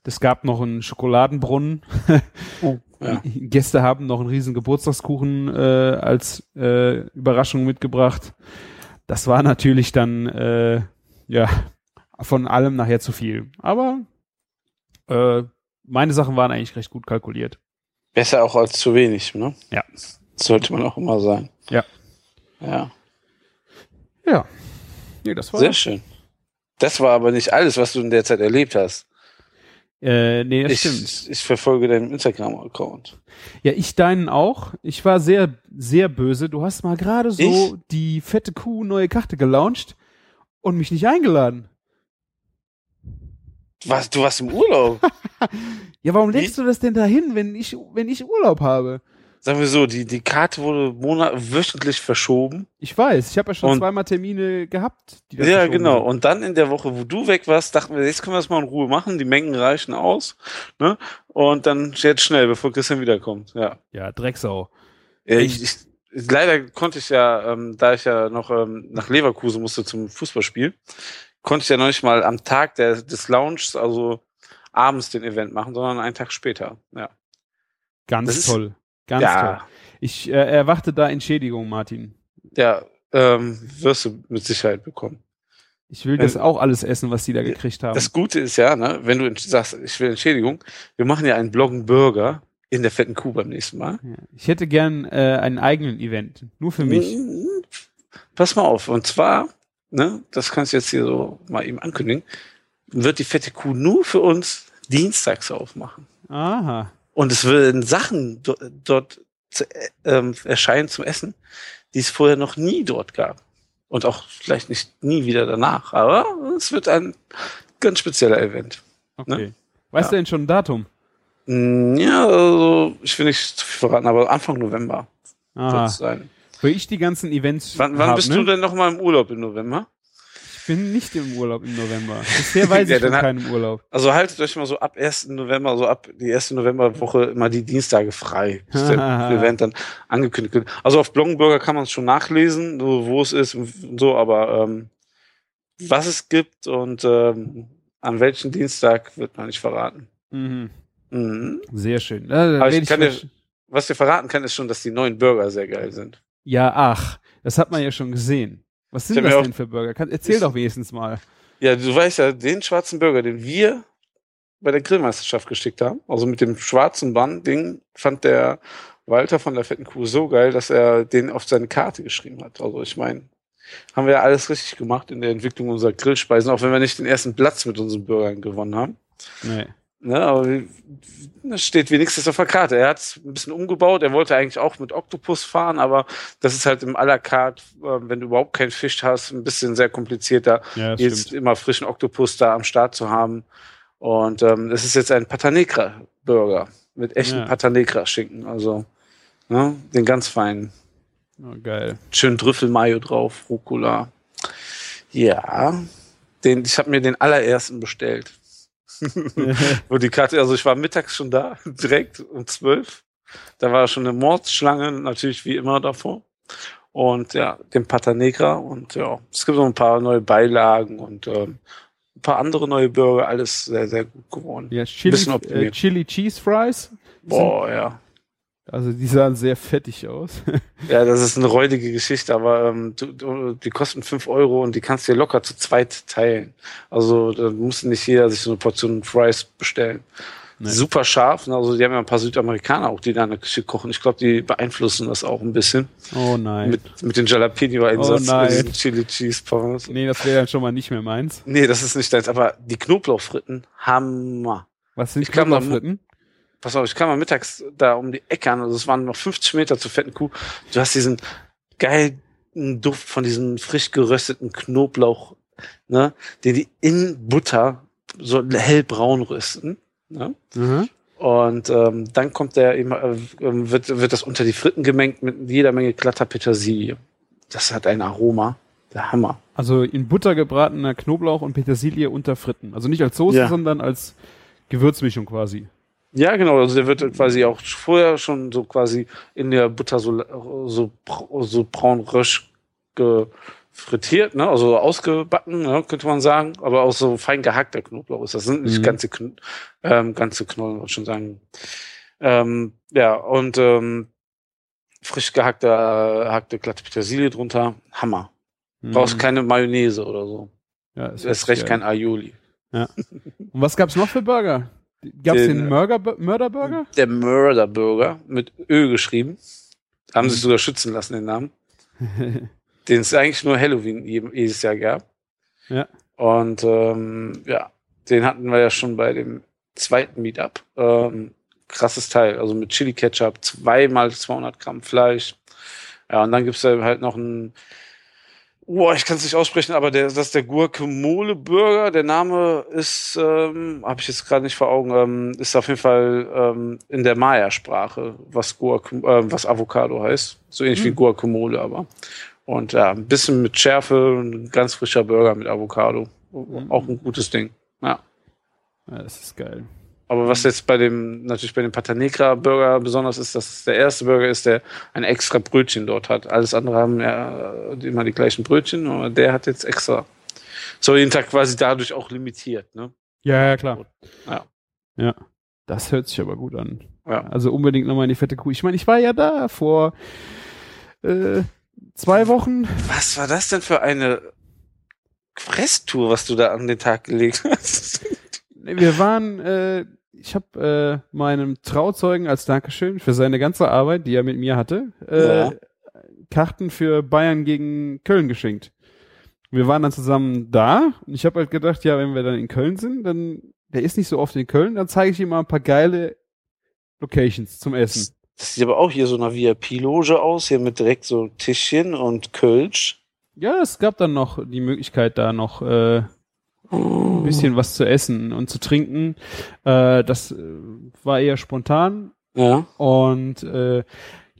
es gab noch einen Schokoladenbrunnen.
Ja.
Gäste haben noch einen riesen Geburtstagskuchen äh, als äh, Überraschung mitgebracht. Das war natürlich dann äh, ja von allem nachher zu viel. Aber äh, meine Sachen waren eigentlich recht gut kalkuliert.
Besser auch als zu wenig, ne?
Ja.
Sollte man auch immer sein.
Ja.
Ja.
Ja. Nee, das war
Sehr schön. Das war aber nicht alles, was du in der Zeit erlebt hast.
Äh, nee, das stimmt.
Ich, ich verfolge deinen Instagram-Account.
Ja, ich deinen auch. Ich war sehr, sehr böse. Du hast mal gerade so
Ich?
die fette Kuh neue Karte gelauncht und mich nicht eingeladen.
Was, du warst im Urlaub.
Ja, warum legst du das denn dahin, wenn ich, wenn ich Urlaub habe?
Sagen wir so, die, die Karte wurde monat wöchentlich verschoben.
Ich weiß, ich habe ja schon
Und-
zweimal Termine gehabt.
Ja, genau.
sind.
Und dann in der Woche, wo du weg warst, dachten wir, jetzt können wir das mal in Ruhe machen. Die Mengen reichen aus. Ne? Und dann jetzt schnell, bevor Christian wiederkommt. Ja.
Ja, Drecksau.
Ja, ich, ich, leider konnte ich ja, ähm, da ich ja noch ähm, nach Leverkusen musste zum Fußballspiel, konnte ich ja noch nicht mal am Tag der, des Launches, also abends den Event machen, sondern einen Tag später. Ja.
Ganz
Das ist-
toll. Ganz toll.
ja,
Ich äh, erwarte da Entschädigung, Martin.
ja ähm, wirst du mit Sicherheit bekommen.
Ich will das auch alles essen, was die da gekriegt haben.
Das Gute ist ja, ne, wenn du sagst, ich will Entschädigung, wir machen ja einen Bloggen Burger in der fetten Kuh beim nächsten Mal.
ja. Ich hätte gern äh, einen eigenen Event. Nur für mich.
Mhm. Pass mal auf. Und zwar, ne, das kannst du jetzt hier so mal eben ankündigen, wird die fette Kuh nur für uns dienstags aufmachen.
Aha.
Und es werden Sachen do dort zu, äh, ähm, erscheinen zum Essen, die es vorher noch nie dort gab. Und auch vielleicht nicht nie wieder danach. Aber es wird ein ganz spezieller Event.
Okay.
Ne?
Weißt
Ja.
du denn schon ein Datum?
Mm, Ja, also ich will nicht zu viel verraten, aber Anfang November wird es sein.
Wo ich die ganzen Events
Wann, wann
hab,
bist
ne?
du denn noch mal im Urlaub im November?
Ich bin nicht im Urlaub im November. Bisher weiß
Ja,
ich von keinem Urlaub.
Also haltet euch mal so ab 1. November, so ab die erste Novemberwoche immer die Dienstage frei. Bis der Event dann angekündigt wird. Also auf Bloggenburger kann man es schon nachlesen, so, wo es ist und so, aber ähm, was es gibt und ähm, an welchem Dienstag wird man nicht verraten.
Mhm.
Mhm.
Sehr schön. Da
Aber ich kann dir- Was wir verraten kann, ist schon, dass die neuen Burger sehr geil sind.
ja, ach, das hat man ja schon gesehen. Was sind das denn für Burger? Kann, erzähl
Ich-
doch wenigstens mal.
Ja, du weißt ja, den schwarzen Burger, den wir bei der Grillmeisterschaft geschickt haben, also mit dem schwarzen Bann-Ding, fand der Walter von der fetten Kuh so geil, dass er den auf seine Karte geschrieben hat. Also ich meine, haben wir ja alles richtig gemacht in der Entwicklung unserer Grillspeisen, auch wenn wir nicht den ersten Platz mit unseren Burgern gewonnen haben.
Nee.
Ne, aber das steht wenigstens auf der Karte. Er hat es ein bisschen umgebaut. Er wollte eigentlich auch mit Oktopus fahren, aber das ist halt im à la carte, äh, wenn du überhaupt keinen Fisch hast, ein bisschen sehr komplizierter
Ja,
jetzt
stimmt.
immer frischen Oktopus da am Start zu haben. Und ähm, es ist jetzt ein Patanegra Burger mit echten
Ja.
Patanegra Schinken, also ne, den ganz feinen.
Oh, geil.
Schön Trüffelmayo drauf, Rucola. Ja, den, ich habe mir den allerersten bestellt. Wo die Karte, also ich war mittags schon da, direkt um zwölf. Da war schon eine Mordsschlange, natürlich wie immer davor. Und ja, den Pata Negra und ja, es gibt noch ein paar neue Beilagen und ähm, ein paar andere neue Burger, alles sehr, sehr gut geworden.
Ja, Chili, äh. Chili Cheese Fries.
Boah, ja.
Also die sahen sehr fettig aus.
Ja, das ist eine räudige Geschichte, aber ähm, du, du, die kosten fünf Euro und die kannst du dir locker zu zweit teilen. Also da muss nicht jeder sich so eine Portion Fries bestellen.
Nee.
Super scharf. ne? Also die haben ja ein paar Südamerikaner auch, die da in der Küche kochen. Ich glaube, die beeinflussen das auch ein bisschen.
Oh nein.
Mit, mit den Jalapeno-Einsatz,
Oh nein.
mit diesen Chili Cheese Pommes.
nee, das wäre dann schon mal nicht mehr meins.
Nee, das ist nicht deins. Aber die Knoblauchfritten, Hammer.
Was sind
Ich
Knoblauchfritten?
Pass auf, ich kam mal mittags da um die Ecke an, also es waren noch 50 Meter zur fetten Kuh. Du hast diesen geilen Duft von diesem frisch gerösteten Knoblauch, ne, den die in Butter so hellbraun rösten. Ne?
Mhm.
Und ähm, dann kommt der eben, äh, wird, wird das unter die Fritten gemengt mit jeder Menge glatter Petersilie. Das hat ein Aroma. Der Hammer.
Also in Butter gebratener Knoblauch und Petersilie unter Fritten. Also nicht als Soße,
Ja.
sondern als Gewürzmischung quasi.
Ja, genau. Also der wird quasi auch vorher schon so quasi in der Butter so, so, so braun rösch gefrittiert, ne? also ausgebacken, ne? könnte man sagen. Aber auch so fein gehackter Knoblauch ist das. sind nicht
Mhm.
ganze, Kn ähm, ganze Knollen, wollte ich schon sagen. Ähm, ja, und ähm, frisch gehackte, äh, hackte glatte Petersilie drunter. Hammer. Brauchst
Mhm.
keine Mayonnaise oder so.
Ja, ist
Erst recht
geil.
kein Aioli.
Und was gab's noch für Burger? Gab's den,
Den, äh,
Murder?
Der Murder Burger mit Ö geschrieben. Haben
Mhm.
sich sogar schützen lassen, den Namen. Den es eigentlich nur Halloween je- jedes Jahr gab.
Ja.
Und ähm, ja, den hatten wir ja schon bei dem zweiten Meetup. Ähm, krasses Teil, also mit Chili Ketchup, zweimal 200 Gramm Fleisch. Ja, und dann gibt's da halt noch ein, boah, ich kann es nicht aussprechen, aber der, das ist der Guacamole Burger. Der Name ist, ähm, habe ich jetzt gerade nicht vor Augen, ähm, ist auf jeden Fall ähm, in der Maya-Sprache, was, äh, was Avocado heißt. So ähnlich wie
Hm.
Guacamole, aber. Und ja, ein bisschen mit Schärfe, ein ganz frischer Burger mit Avocado. Auch ein gutes Ding. Ja.
Ja, das ist geil.
Aber was jetzt bei dem, natürlich bei dem Patanegra Burger besonders ist, dass es der erste Burger ist, der ein extra Brötchen dort hat. Alles andere haben ja immer die gleichen Brötchen, aber der hat jetzt extra. So jeden Tag quasi dadurch auch limitiert, ne?
Ja, ja, klar.
Ja.
Ja. Das hört sich aber gut an.
Ja.
Also unbedingt nochmal in die fette Kuh. Ich meine, ich war ja da vor äh, zwei Wochen.
Was war das denn für eine Fresstour, was du da an den Tag gelegt hast?
Wir waren, äh, ich habe äh, meinem Trauzeugen als Dankeschön für seine ganze Arbeit, die er mit mir hatte, äh,
Ja.
Karten für Bayern gegen Köln geschenkt. Wir waren dann zusammen da und ich habe halt gedacht, ja, wenn wir dann in Köln sind, dann, der ist nicht so oft in Köln, dann zeige ich ihm mal ein paar geile Locations zum Essen.
Das sieht aber auch hier so nach VIP-Loge aus, hier mit direkt so Tischchen und Kölsch.
Ja, es gab dann noch die Möglichkeit, da noch äh, ein bisschen was zu essen und zu trinken. Äh, das äh, war eher spontan
Ja.
und äh,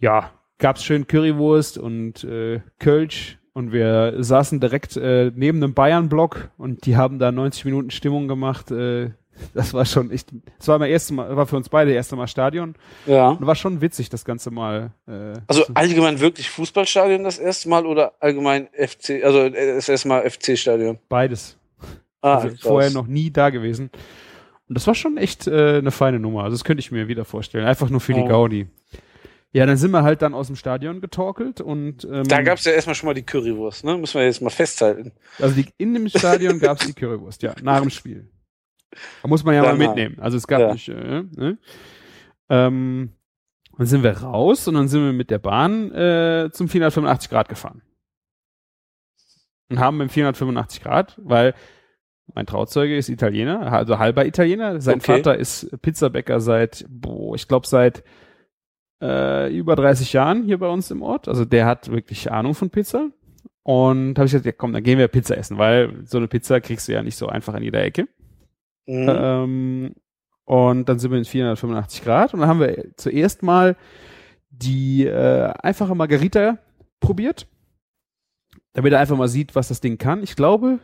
ja, gab's schön Currywurst und äh, Kölsch und wir saßen direkt äh, neben einem Bayern-Block und die haben da 90 Minuten Stimmung gemacht. Äh, das war schon echt, das war mein erstes Mal, war für uns beide erste Mal Stadion
Ja.
und war schon witzig, das Ganze mal. Äh,
Also allgemein wirklich Fußballstadion das erste Mal oder allgemein FC, also äh, das erste Mal FC-Stadion?
beides.
Ah,
also vorher noch nie da gewesen. Und das war schon echt äh, eine feine Nummer. Also das könnte ich mir wieder vorstellen. Einfach nur für die
Oh.
Gaudi. Ja, dann sind wir halt dann aus dem Stadion getorkelt und ähm,
Da gab's ja erstmal schon mal die Currywurst, ne? Müssen wir jetzt mal festhalten.
also die, in dem Stadion gab's die Currywurst, ja, nach dem Spiel. Da muss man ja mal
Danach.
mitnehmen. Also es gab
Ja.
nicht, äh, ne? ähm, dann sind wir raus und dann sind wir mit der Bahn äh, zum 485 Grad gefahren. Und haben im 485 Grad, weil mein Trauzeuge ist Italiener, also halber Italiener. Sein
Okay.
Vater ist Pizzabäcker seit, boah, ich glaube seit äh, über 30 Jahren hier bei uns im Ort. Also der hat wirklich Ahnung von Pizza. Und habe ich gesagt, ja komm, dann gehen wir Pizza essen, weil so eine Pizza kriegst du ja nicht so einfach in jeder Ecke.
Mhm.
Ähm, und dann sind wir in 485 Grad und dann haben wir zuerst mal die äh, einfache Margarita probiert, damit er einfach mal sieht, was das Ding kann. Ich glaube,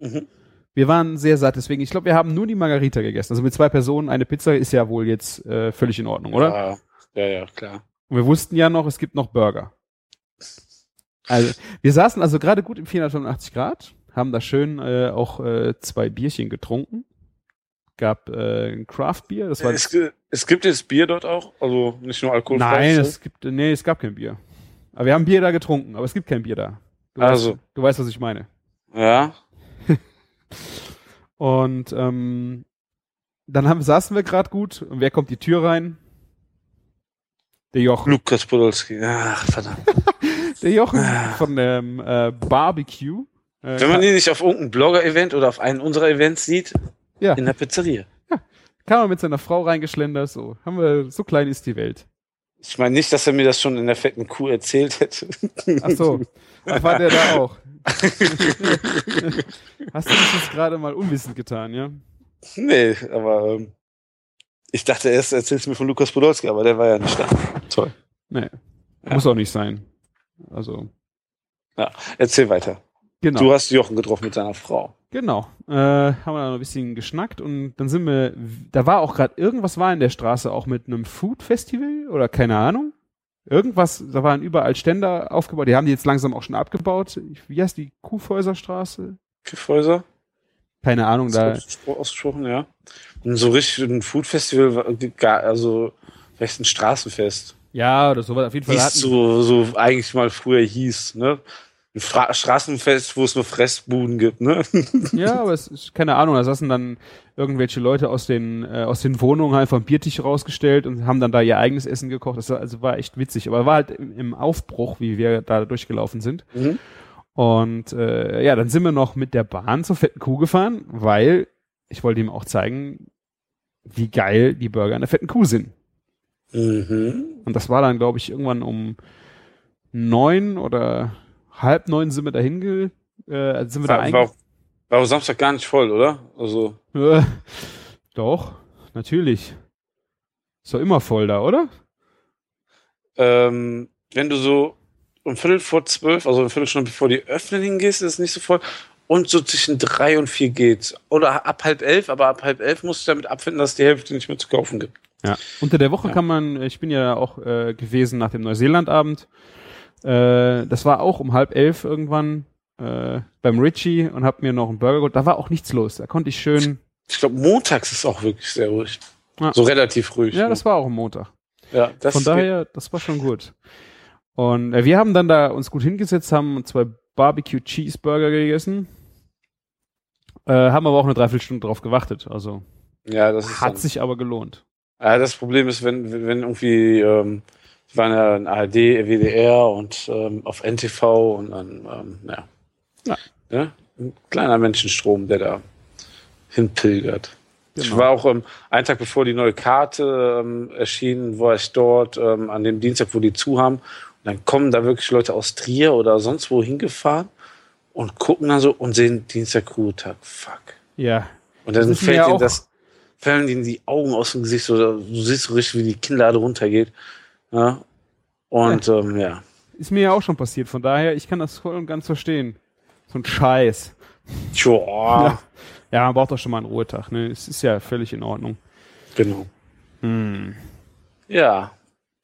Mhm.
Wir waren sehr satt, deswegen, ich glaube, wir haben nur die Margarita gegessen. Also mit zwei Personen eine Pizza ist ja wohl jetzt äh, völlig in Ordnung, oder?
Ja, ja, ja, klar.
Und wir wussten ja noch, es gibt noch Burger. Also, wir saßen also gerade gut im 485 Grad, haben da schön äh, auch äh, zwei Bierchen getrunken. Gab äh, ein Craft-Bier, das war
Es, es gibt jetzt Bier dort auch, also nicht nur alkoholfrei.
Nein, es gibt, nee, es gab kein Bier. Aber wir haben Bier da getrunken, aber es gibt kein Bier da. Du
Also.
weißt, du weißt, was ich meine.
ja,
Und ähm, dann haben, saßen wir gerade gut und wer kommt die Tür rein? Der Jochen.
Lukas Podolski. Ach, verdammt.
Der Jochen
Ah.
von dem äh, Barbecue. Äh,
Wenn man ihn nicht auf irgendeinem Blogger-Event oder auf einem unserer Events sieht,
Ja.
in der Pizzeria.
kam er mit seiner Frau reingeschlendert, so. Haben wir, so klein ist die Welt.
Ich meine nicht, dass er mir das schon in der fetten Kuh erzählt hätte.
Ach so. Ach, war der da auch? Hast du das jetzt gerade mal unwissend getan, ja?
nee, aber ähm, ich dachte erst, erzählst du mir von Lukas Podolski, aber der war ja nicht da. Toll.
Nee.
Ja.
Muss auch nicht sein. Also,
Erzähl weiter.
genau.
Du hast Jochen getroffen mit seiner Frau.
Genau. Äh, haben wir da noch ein bisschen geschnackt und dann sind wir, da war auch gerade irgendwas war in der Straße auch mit einem Food Festival oder keine Ahnung. Irgendwas, da waren überall Ständer aufgebaut. Die haben die jetzt langsam auch schon abgebaut. Wie heißt die Kuhfäuserstraße?
Kiffhäuser?
Keine Ahnung, da.
Ausgespro- Ausgesprochen, ja. Und so richtig ein Food-Festival, also vielleicht ein Straßenfest.
Ja, oder sowas. Auf jeden Fall
Hieß
hatten,
so, so eigentlich mal früher hieß, ne? Ein Fra Straßenfest, wo es nur Fressbuden gibt, ne?
Ja, aber es ist keine Ahnung, da saßen dann irgendwelche Leute aus den, äh, aus den Wohnungen einfach einen Biertisch rausgestellt und haben dann da ihr eigenes Essen gekocht. Das war, also war echt witzig, aber war halt im, im Aufbruch, wie wir da durchgelaufen sind.
Mhm.
Und äh, ja, dann sind wir noch mit der Bahn zur fetten Kuh gefahren, weil ich wollte ihm auch zeigen, wie geil die Burger an der fetten Kuh sind.
Mhm.
Und das war dann, glaube ich, irgendwann um neun oder halb neun sind wir dahin ge, äh, sind wir da
War,
einge-
war, auch- war auch Samstag gar nicht voll, oder? Also,
Äh, doch, natürlich. Ist doch immer voll da, oder?
ähm, wenn du so um Viertel vor zwölf, also eine Viertelstunde bevor die öffnen hingehst, ist es nicht so voll. Und so zwischen drei und vier geht's. Oder ab halb elf, aber ab halb elf musst du damit abfinden, dass es die Hälfte nicht mehr zu kaufen gibt.
Ja. Unter der Woche
Ja.
kann man, ich bin ja auch äh, gewesen nach dem Neuseelandabend. Äh, das war auch um halb elf irgendwann äh, beim Richie und hab mir noch einen Burger geholt. Da war auch nichts los. Da konnte ich schön.
Ich glaube, montags ist auch wirklich sehr ruhig.
Ja.
So relativ ruhig.
Ja,
ne?
das war auch am Montag.
ja, das
Von daher, das war schon gut. Und äh, wir haben dann da uns gut hingesetzt, haben zwei Barbecue Cheeseburger gegessen. Äh, haben aber auch eine Dreiviertelstunde drauf gewartet. Also
ja, das
hat sich aber gelohnt.
Ja, das Problem ist, wenn, wenn irgendwie, ähm, wir waren ja in ARD, WDR und ähm, auf NTV und dann, ähm, ja.
Ja.
ja. Ein kleiner Menschenstrom, der da hinpilgert. Ich
Genau.
war auch ähm, einen Tag bevor die neue Karte ähm, erschien, war ich dort ähm, an dem Dienstag, wo die zu haben. Und dann kommen da wirklich Leute aus Trier oder sonst wo hingefahren und gucken dann so und sehen Dienstag Ruhetag. Fuck.
Ja,
Und dann fällt ihnen das, fallen ihnen die Augen aus dem Gesicht, so, du siehst so richtig, wie die Kinnlade runtergeht. Ja. Und ähm, ja.
ist mir ja auch schon passiert. Von daher, ich kann das voll und ganz verstehen. So ein Scheiß.
Tja,
Ja. Ja, man braucht doch schon mal einen Ruhetag. Ne? Es ist ja völlig in Ordnung.
genau.
Hm.
Ja.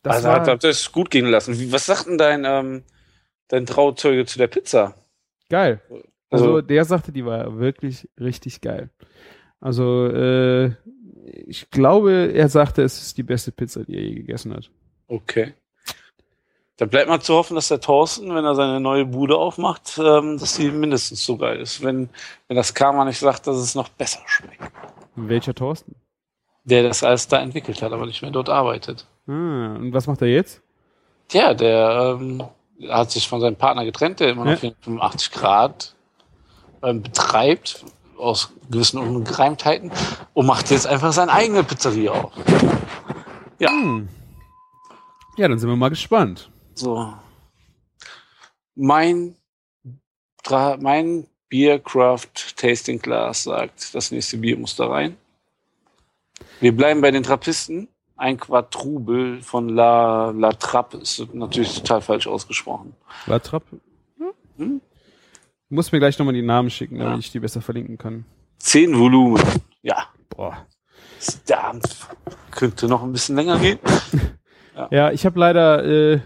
Das
also hat, hat das gut gehen lassen. Wie, was sagt denn dein, ähm, dein Trauzeuge zu der Pizza?
geil. Also
Also-
der sagte, die war wirklich richtig geil. Also äh, ich glaube, er sagte, es ist die beste Pizza, die er je gegessen hat.
Okay. Da bleibt mal zu hoffen, dass der Thorsten, wenn er seine neue Bude aufmacht, ähm, dass die mindestens so geil ist. Wenn, wenn das Karma nicht sagt, dass es noch besser schmeckt.
Welcher Thorsten?
Der das alles da entwickelt hat, aber nicht mehr dort arbeitet.
Ah, und was macht er jetzt?
Tja, der ähm, hat sich von seinem Partner getrennt, der immer noch
Ja.
85 Grad ähm, betreibt, aus gewissen Ungereimtheiten, und macht jetzt einfach seine eigene Pizzeria auf. Ja.
Hm. Ja, dann sind wir mal gespannt.
So. Mein, mein Biercraft Tasting Glass sagt, das nächste Bier muss da rein. Wir bleiben bei den Trappisten. ein Quadrubel von La, La Trappe ist natürlich total falsch ausgesprochen.
La Trappe?
Hm?
Du musst mir gleich nochmal die Namen schicken, damit
Ja.
ich die besser verlinken kann.
Zehn Volumen. Ja,
Boah.
da könnte noch ein bisschen länger gehen.
Ja, ich habe leider äh,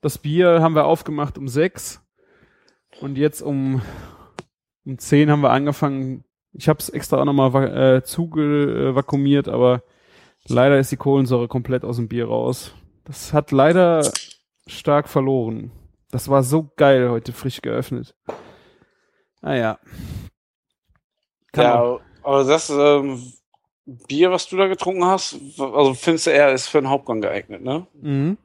das Bier haben wir aufgemacht um sechs und jetzt um um zehn haben wir angefangen. Ich habe es extra auch nochmal äh, zugevakuumiert, aber leider ist die Kohlensäure komplett aus dem Bier raus. Das hat leider stark verloren. Das war so geil heute frisch geöffnet. Naja. Kann auch-
Ja, aber das ähm, Bier, was du da getrunken hast, also findest du eher, ist für einen Hauptgang geeignet, ne?
Mhm.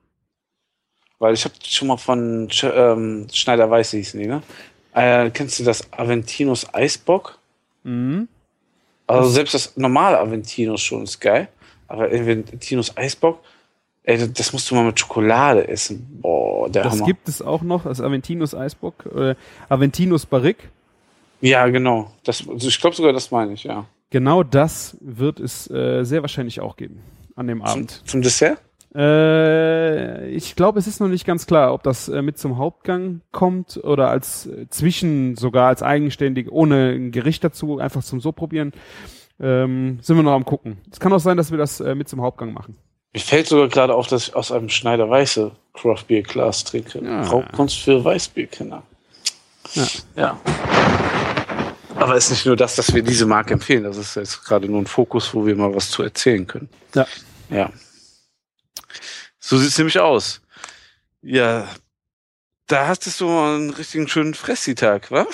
Weil ich habe schon mal von Sch ähm, Schneider Weiß hießen die, ne? Äh, kennst du das Aventinus Eisbock?
Mhm.
Also selbst das normale Aventinus schon ist geil, aber Aventinus Eisbock, ey, das- das musst du mal mit Schokolade essen. Boah, der
Das
Hammer.
gibt es auch noch, das Aventinus Eisbock, äh, Aventinus Barrique.
ja, genau. Das, ich glaube sogar, das meine ich, ja.
Genau das wird es äh, sehr wahrscheinlich auch geben an dem
Zum,
Abend.
zum Dessert?
Äh, ich glaube, es ist noch nicht ganz klar, ob das äh, mit zum Hauptgang kommt oder als äh, zwischen, sogar als eigenständig, ohne ein Gericht dazu, einfach zum so probieren. Ähm, sind wir noch am gucken. Es kann auch sein, dass wir das äh, mit zum Hauptgang machen.
Mir fällt sogar gerade auf, dass ich aus einem Schneider Weiße Craft Beer Glas trinke.
Ja.
Brauchkunst für Weißbierkenner.
Ja.
ja. Aber es ist nicht nur das, dass wir diese Marke empfehlen. Das ist jetzt gerade nur ein Fokus, wo wir mal was zu erzählen können.
Ja.
Ja. So sieht's nämlich aus. Ja. Da hattest du mal einen richtigen schönen Fressi-Tag, wa?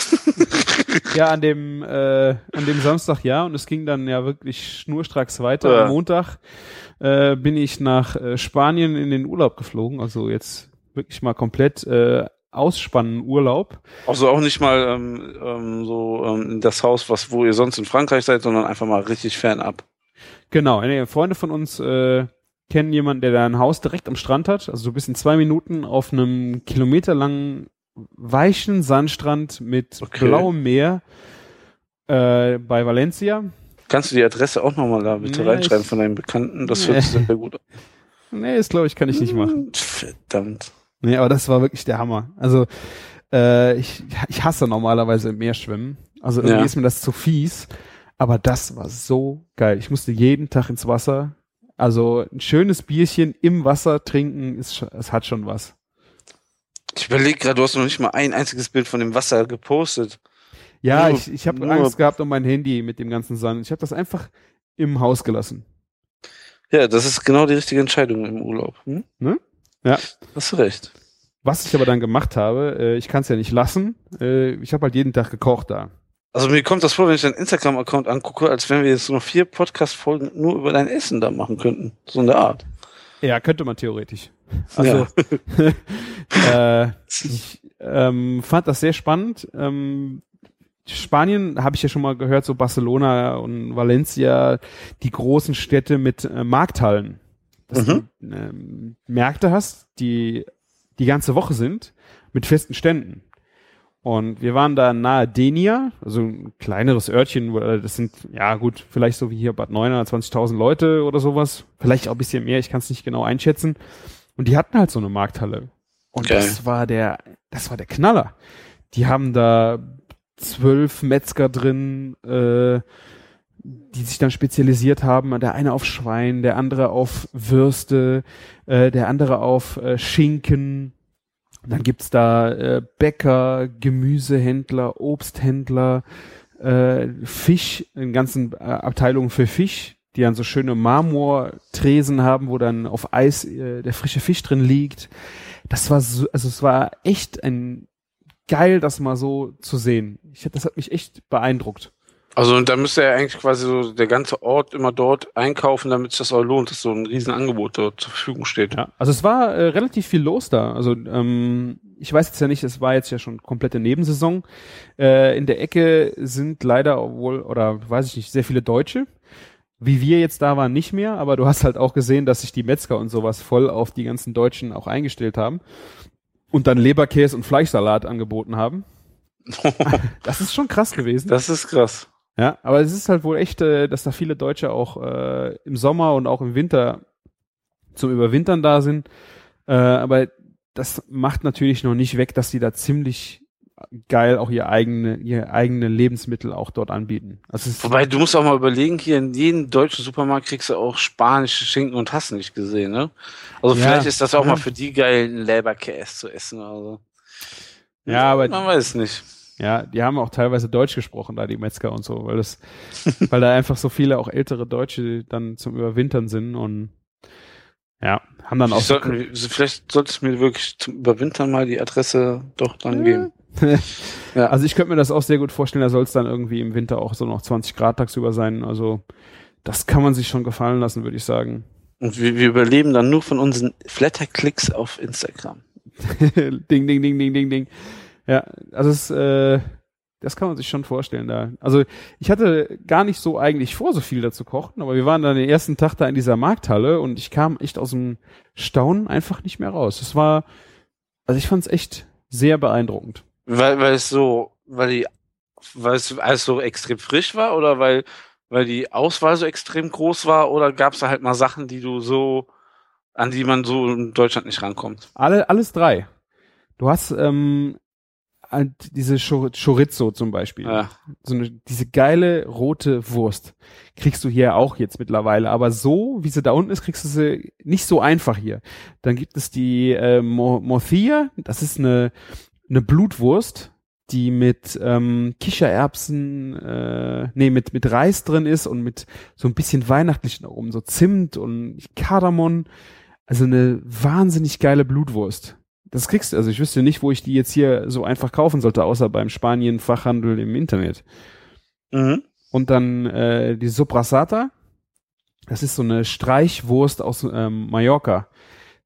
Ja, an dem, äh, an dem Samstag ja, und es ging dann ja wirklich schnurstracks weiter.
Ja.
Am Montag äh, bin ich nach äh, Spanien in den Urlaub geflogen, also jetzt wirklich mal komplett äh, ausspannen Urlaub.
Also auch nicht mal ähm, ähm, so ähm, in das Haus, was wo ihr sonst in Frankreich seid, sondern einfach mal richtig fernab.
Genau, nee, Freunde von uns äh, kennen jemanden, der da ein Haus direkt am Strand hat. Also du bist in zwei Minuten auf einem kilometerlangen weichen Sandstrand mit
Okay.
blauem Meer äh, bei Valencia.
Kannst du die Adresse auch nochmal da bitte
Nee,
reinschreiben von deinen Bekannten? Das
Nee.
hört sich sehr gut an.
Nee, das glaube ich, kann ich nicht machen.
Verdammt.
Nee, aber das war wirklich der Hammer. Also äh, ich, ich hasse normalerweise im Meer schwimmen. Also irgendwie
Ja.
ist mir das zu fies. Aber das war so geil. Ich musste jeden Tag ins Wasser. Also ein schönes Bierchen im Wasser trinken, ist, es hat schon was.
Ich überlege gerade, du hast noch nicht mal ein einziges Bild von dem Wasser gepostet.
Ja,
Nur-
ich, ich habe Angst gehabt um mein Handy mit dem ganzen Sand. Ich habe das einfach im Haus gelassen.
Ja, das ist genau die richtige Entscheidung im Urlaub. Hm?
Ne? Ja.
Hast du recht.
Was ich aber dann gemacht habe, äh, ich kann es ja nicht lassen. Äh, ich habe halt jeden Tag gekocht da.
Also mir kommt das vor, wenn ich deinen Instagram-Account angucke, als wenn wir jetzt noch vier Podcast-Folgen nur über dein Essen da machen könnten. So in der Art.
Ja, könnte man theoretisch. Also äh, ich ähm, fand das sehr spannend. Ähm, Spanien habe ich ja schon mal gehört, so Barcelona und Valencia, die großen Städte mit äh, Markthallen. Dass
Mhm.
du ähm, Märkte hast, die die ganze Woche sind, mit festen Ständen. Und wir waren da nahe Denia, also ein kleineres Örtchen, wo, äh, das sind, ja gut, vielleicht so wie hier Bad Neuenahr, 20.000 Leute oder sowas. Vielleicht auch ein bisschen mehr, ich kann es nicht genau einschätzen. Und die hatten halt so eine Markthalle. Und
Geil.
das war der, das war der Knaller. Die haben da zwölf Metzger drin, äh, die sich dann spezialisiert haben. Der eine auf Schwein, der andere auf Würste, äh, der andere auf äh, Schinken. Und dann gibt's da äh, Bäcker, Gemüsehändler, Obsthändler, äh, Fisch, in ganzen äh, Abteilungen für Fisch, die dann so schöne Marmortresen haben, wo dann auf Eis äh, der frische Fisch drin liegt. Das war so, also es war echt ein geil, das mal so zu sehen. Ich, das hat mich echt beeindruckt.
Also und da müsste ja eigentlich quasi so der ganze Ort immer dort einkaufen, damit sich das auch lohnt, dass so ein Riesenangebot dort zur Verfügung steht.
Ja, also es war äh, relativ viel los da. Also ähm, ich weiß jetzt ja nicht, es war jetzt ja schon komplette Nebensaison. Äh, in der Ecke sind leider wohl, oder weiß ich nicht, sehr viele Deutsche. Wie wir jetzt da waren, nicht mehr, aber du hast halt auch gesehen, dass sich die Metzger und sowas voll auf die ganzen Deutschen auch eingestellt haben und dann Leberkäse und Fleischsalat angeboten haben. Das ist schon krass gewesen.
Das ist krass.
Ja, aber es ist halt wohl echt, äh, dass da viele Deutsche auch äh, im Sommer und auch im Winter zum Überwintern da sind. Äh, aber das macht natürlich noch nicht weg, dass die da ziemlich geil auch ihr eigene, ihr eigene Lebensmittel auch dort anbieten. Also
Wobei, du musst auch mal überlegen, hier in jedem deutschen Supermarkt kriegst du auch spanische Schinken und hast nicht gesehen, ne? Also
Ja,
vielleicht ist das auch
ja.
mal für die geil, einen Leberkäse zu essen oder so.
Ja, aber-
Man weiß es nicht.
Ja, die haben auch teilweise Deutsch gesprochen, da die Metzger und so, weil das, weil da einfach so viele auch ältere Deutsche dann zum Überwintern sind und ja, haben dann auch
sollten, vielleicht solltest du mir wirklich zum Überwintern mal die Adresse doch dann geben. Ja.
Also ich könnte mir das auch sehr gut vorstellen, da soll es dann irgendwie im Winter auch so noch 20 Grad tagsüber sein. Also das kann man sich schon gefallen lassen, würde ich sagen.
Und wir, wir überleben dann nur von unseren Flatterklicks auf Instagram.
ding, ding, ding, ding, ding, ding. Ja, also es, äh, das kann man sich schon vorstellen da. Also ich hatte gar nicht so eigentlich vor, so viel da zu kochen, aber wir waren dann den ersten Tag da in dieser Markthalle und ich kam echt aus dem Staunen einfach nicht mehr raus. Es war, also ich fand es echt sehr beeindruckend.
Weil, weil es so, weil die, weil es alles so extrem frisch war oder weil, weil die Auswahl so extrem groß war oder gab es da halt mal Sachen, die du so, an die man so in Deutschland nicht rankommt?
Alle, alles drei. Du hast ähm, diese Chor- Chorizo zum Beispiel.
Ja.
So eine, diese geile rote Wurst. Kriegst du hier auch jetzt mittlerweile. Aber so, wie sie da unten ist, kriegst du sie nicht so einfach hier. Dann gibt es die äh, Mo Morcilla. Das ist eine, eine Blutwurst, die mit ähm, Kichererbsen, äh, nee, mit, mit Reis drin ist und mit so ein bisschen weihnachtlichen Aromen, so Zimt und Kardamom. Also eine wahnsinnig geile Blutwurst. Das kriegst du, also ich wüsste nicht, wo ich die jetzt hier so einfach kaufen sollte, außer beim Spanien-Fachhandel im Internet.
Mhm.
Und dann äh, die Soprasata. Das ist so eine Streichwurst aus ähm, Mallorca.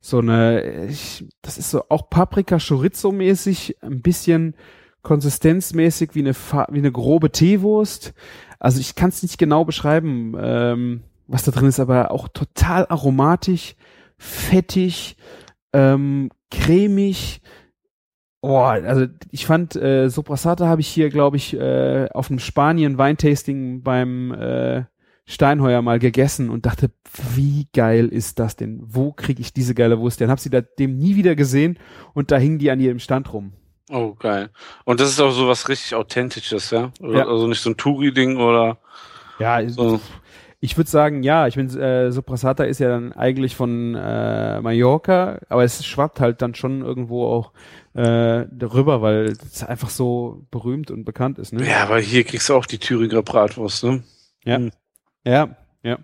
So eine, ich, das ist so auch Paprika-Chorizo-mäßig, ein bisschen konsistenzmäßig wie eine, wie eine grobe Teewurst. Also ich kann es nicht genau beschreiben, ähm, was da drin ist, aber auch total aromatisch, fettig, ähm, cremig. Oh, also ich fand äh, Soprasata habe ich hier, glaube ich, äh, auf dem Spanien Weintasting beim äh, Steinheuer mal gegessen und dachte, wie geil ist das denn? Wo kriege ich diese geile Wurst denn? Hab sie da dem nie wieder gesehen und da hingen die an ihrem Stand rum.
Oh, geil. Und das ist auch so was richtig Authentisches, ja?
Ja.
Also nicht so ein Touri-Ding oder
Ja,
so.
Ich würde sagen, ja, ich bin äh, Soprasata ist ja dann eigentlich von äh, Mallorca, aber es schwappt halt dann schon irgendwo auch äh, darüber, weil es einfach so berühmt und bekannt ist, ne?
Ja, aber hier kriegst du auch die Thüringer Bratwurst, ne?
Ja.
Mhm.
Ja, ja.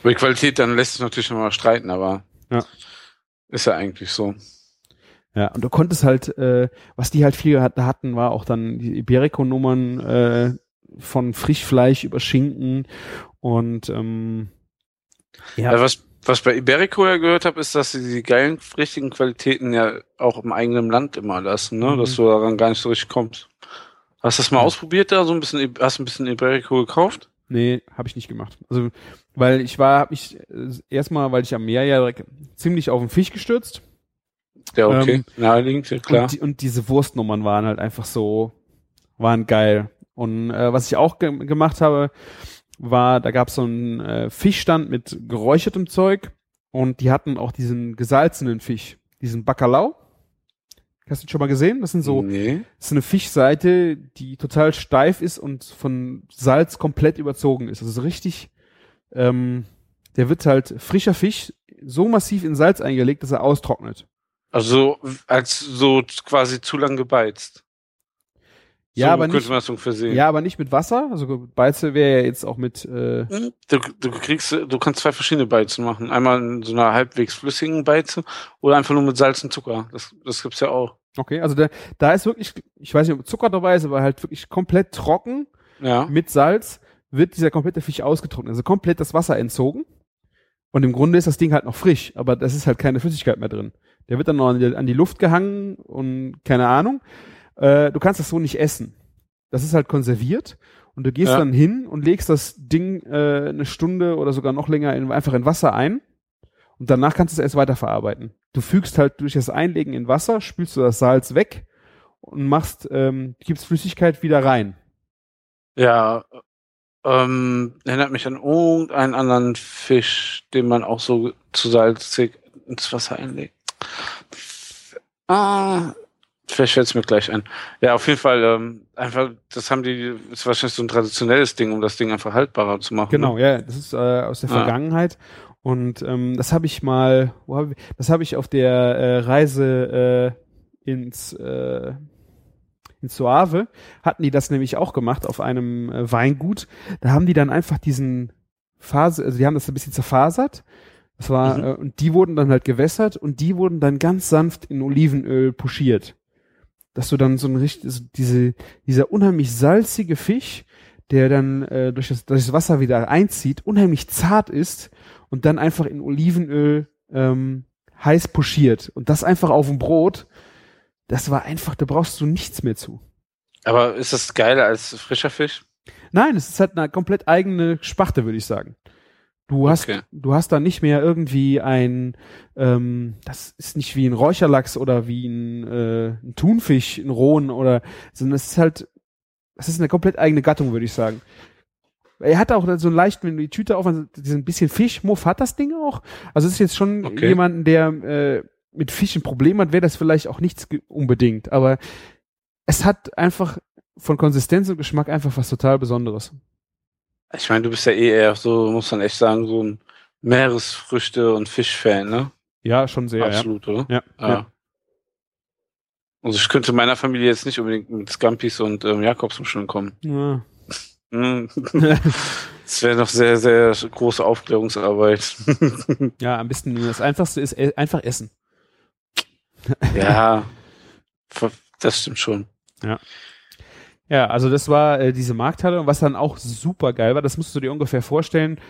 Über die Qualität dann lässt sich natürlich mal streiten, aber
Ja.
ist ja eigentlich so.
Ja, und du konntest halt, äh, was die halt viel hat, hatten, war auch dann die Iberico-Nummern äh, von Frischfleisch über Schinken und ähm, ja,
Ja. was, was bei Iberico ja gehört habe, ist, dass sie die geilen, richtigen Qualitäten ja auch im eigenen Land immer lassen, ne?
Mhm.
Dass du daran gar nicht so richtig kommst. Hast du das mal
Ja.
ausprobiert da? So ein bisschen, hast du ein bisschen Iberico gekauft?
nee, habe ich nicht gemacht. Also, weil ich war, hab mich äh, erstmal, weil ich am Meer ja direkt ziemlich auf den Fisch gestürzt
Ja, okay.
Ähm,
Naheliegend, ja, klar.
Und, die, und diese Wurstnummern waren halt einfach so, waren geil. Und äh, was ich auch ge gemacht habe, war, da gab es so einen äh, Fischstand mit geräuchertem Zeug und die hatten auch diesen gesalzenen Fisch, diesen Bacalao. Hast du den schon mal gesehen? Das sind so,
nee.
das ist eine Fischseite, die total steif ist und von Salz komplett überzogen ist. Also so richtig, ähm, der wird halt frischer Fisch so massiv in Salz eingelegt, dass er austrocknet.
Also als so quasi zu lang gebeizt.
Ja,
so
aber
könnte
nicht-
man das ungefähr sehen.
Ja, aber nicht mit Wasser. Also Beize wäre ja jetzt auch mit, äh,
Hm, Du, du kriegst, du kannst zwei verschiedene Beizen machen. Einmal in so einer halbwegs flüssigen Beize oder einfach nur mit Salz und Zucker. Das, das gibt's ja auch.
okay, also da, da ist wirklich, ich weiß nicht, ob Zucker dabei ist, aber halt wirklich komplett trocken
Ja.
mit Salz wird dieser komplette Fisch ausgetrocknet. Also komplett das Wasser entzogen. Und im Grunde ist das Ding halt noch frisch, aber das ist halt keine Flüssigkeit mehr drin. Der wird dann noch an die, an die Luft gehangen und keine Ahnung. Äh, du kannst das so nicht essen. Das ist halt konserviert und du gehst
Ja.
dann hin und legst das Ding äh, eine Stunde oder sogar noch länger in, einfach in Wasser ein und danach kannst du es erst weiterverarbeiten. Du fügst halt durch das Einlegen in Wasser, spülst du das Salz weg und machst, ähm, gibst Flüssigkeit wieder rein.
Ja. Ähm, erinnert mich an irgendeinen anderen Fisch, den man auch so zu salzig, ins Wasser einlegt. Ah, vielleicht fällt es mir gleich ein. Ja, auf jeden Fall, ähm, einfach, das haben die, ist wahrscheinlich so ein traditionelles Ding, um das Ding einfach haltbarer zu machen.
Genau,
Ne?
ja, das ist äh, aus der. Vergangenheit. Und ähm, das habe ich mal, wo hab ich, das habe ich auf der äh, Reise äh, ins äh, in Suave hatten die das nämlich auch gemacht auf einem äh, Weingut. Da haben die dann einfach diesen Phase, also die haben das ein bisschen zerfasert. Das war
Mhm.
äh, und die wurden dann halt gewässert und die wurden dann ganz sanft in Olivenöl pochiert. Dass du dann so ein richtig so diese dieser unheimlich salzige Fisch, der dann äh, durch, das, durch das Wasser wieder einzieht, unheimlich zart ist und dann einfach in Olivenöl ähm, heiß pochiert und das einfach auf dem Brot. Das war einfach, da brauchst du nichts mehr zu.
Aber ist das geiler als frischer Fisch?
Nein, es ist halt eine komplett eigene Spachte, würde ich sagen. Du hast,
Okay.
du hast da nicht mehr irgendwie ein, ähm, das ist nicht wie ein Räucherlachs oder wie ein, äh, ein Thunfisch, ein Rohen oder, sondern es ist halt, es ist eine komplett eigene Gattung, würde ich sagen. Er hat auch so einen leichten, wenn du die Tüte auf, diesen bisschen Fischmuff hat das Ding auch. Also es ist jetzt schon
Okay.
jemanden, der äh, mit Fisch ein Problem hat, wäre das vielleicht auch nichts unbedingt. Aber es hat einfach von Konsistenz und Geschmack einfach was total Besonderes.
Ich meine, du bist ja eh eher so, muss man echt sagen, so ein Meeresfrüchte- und Fischfan, ne?
Ja, schon sehr,
Absolut, oder?
ja. Ja,
Ja.
ja.
Also ich könnte meiner Familie jetzt nicht unbedingt mit Scampis und ähm, Jakobsmuscheln kommen.
ja.
Hm. Das wäre noch sehr, sehr große Aufklärungsarbeit.
Ja, am besten das Einfachste ist e- einfach essen.
ja, das stimmt schon.
Ja, also das war äh, diese Markthalle und was dann auch super geil war, das musst du dir ungefähr vorstellen.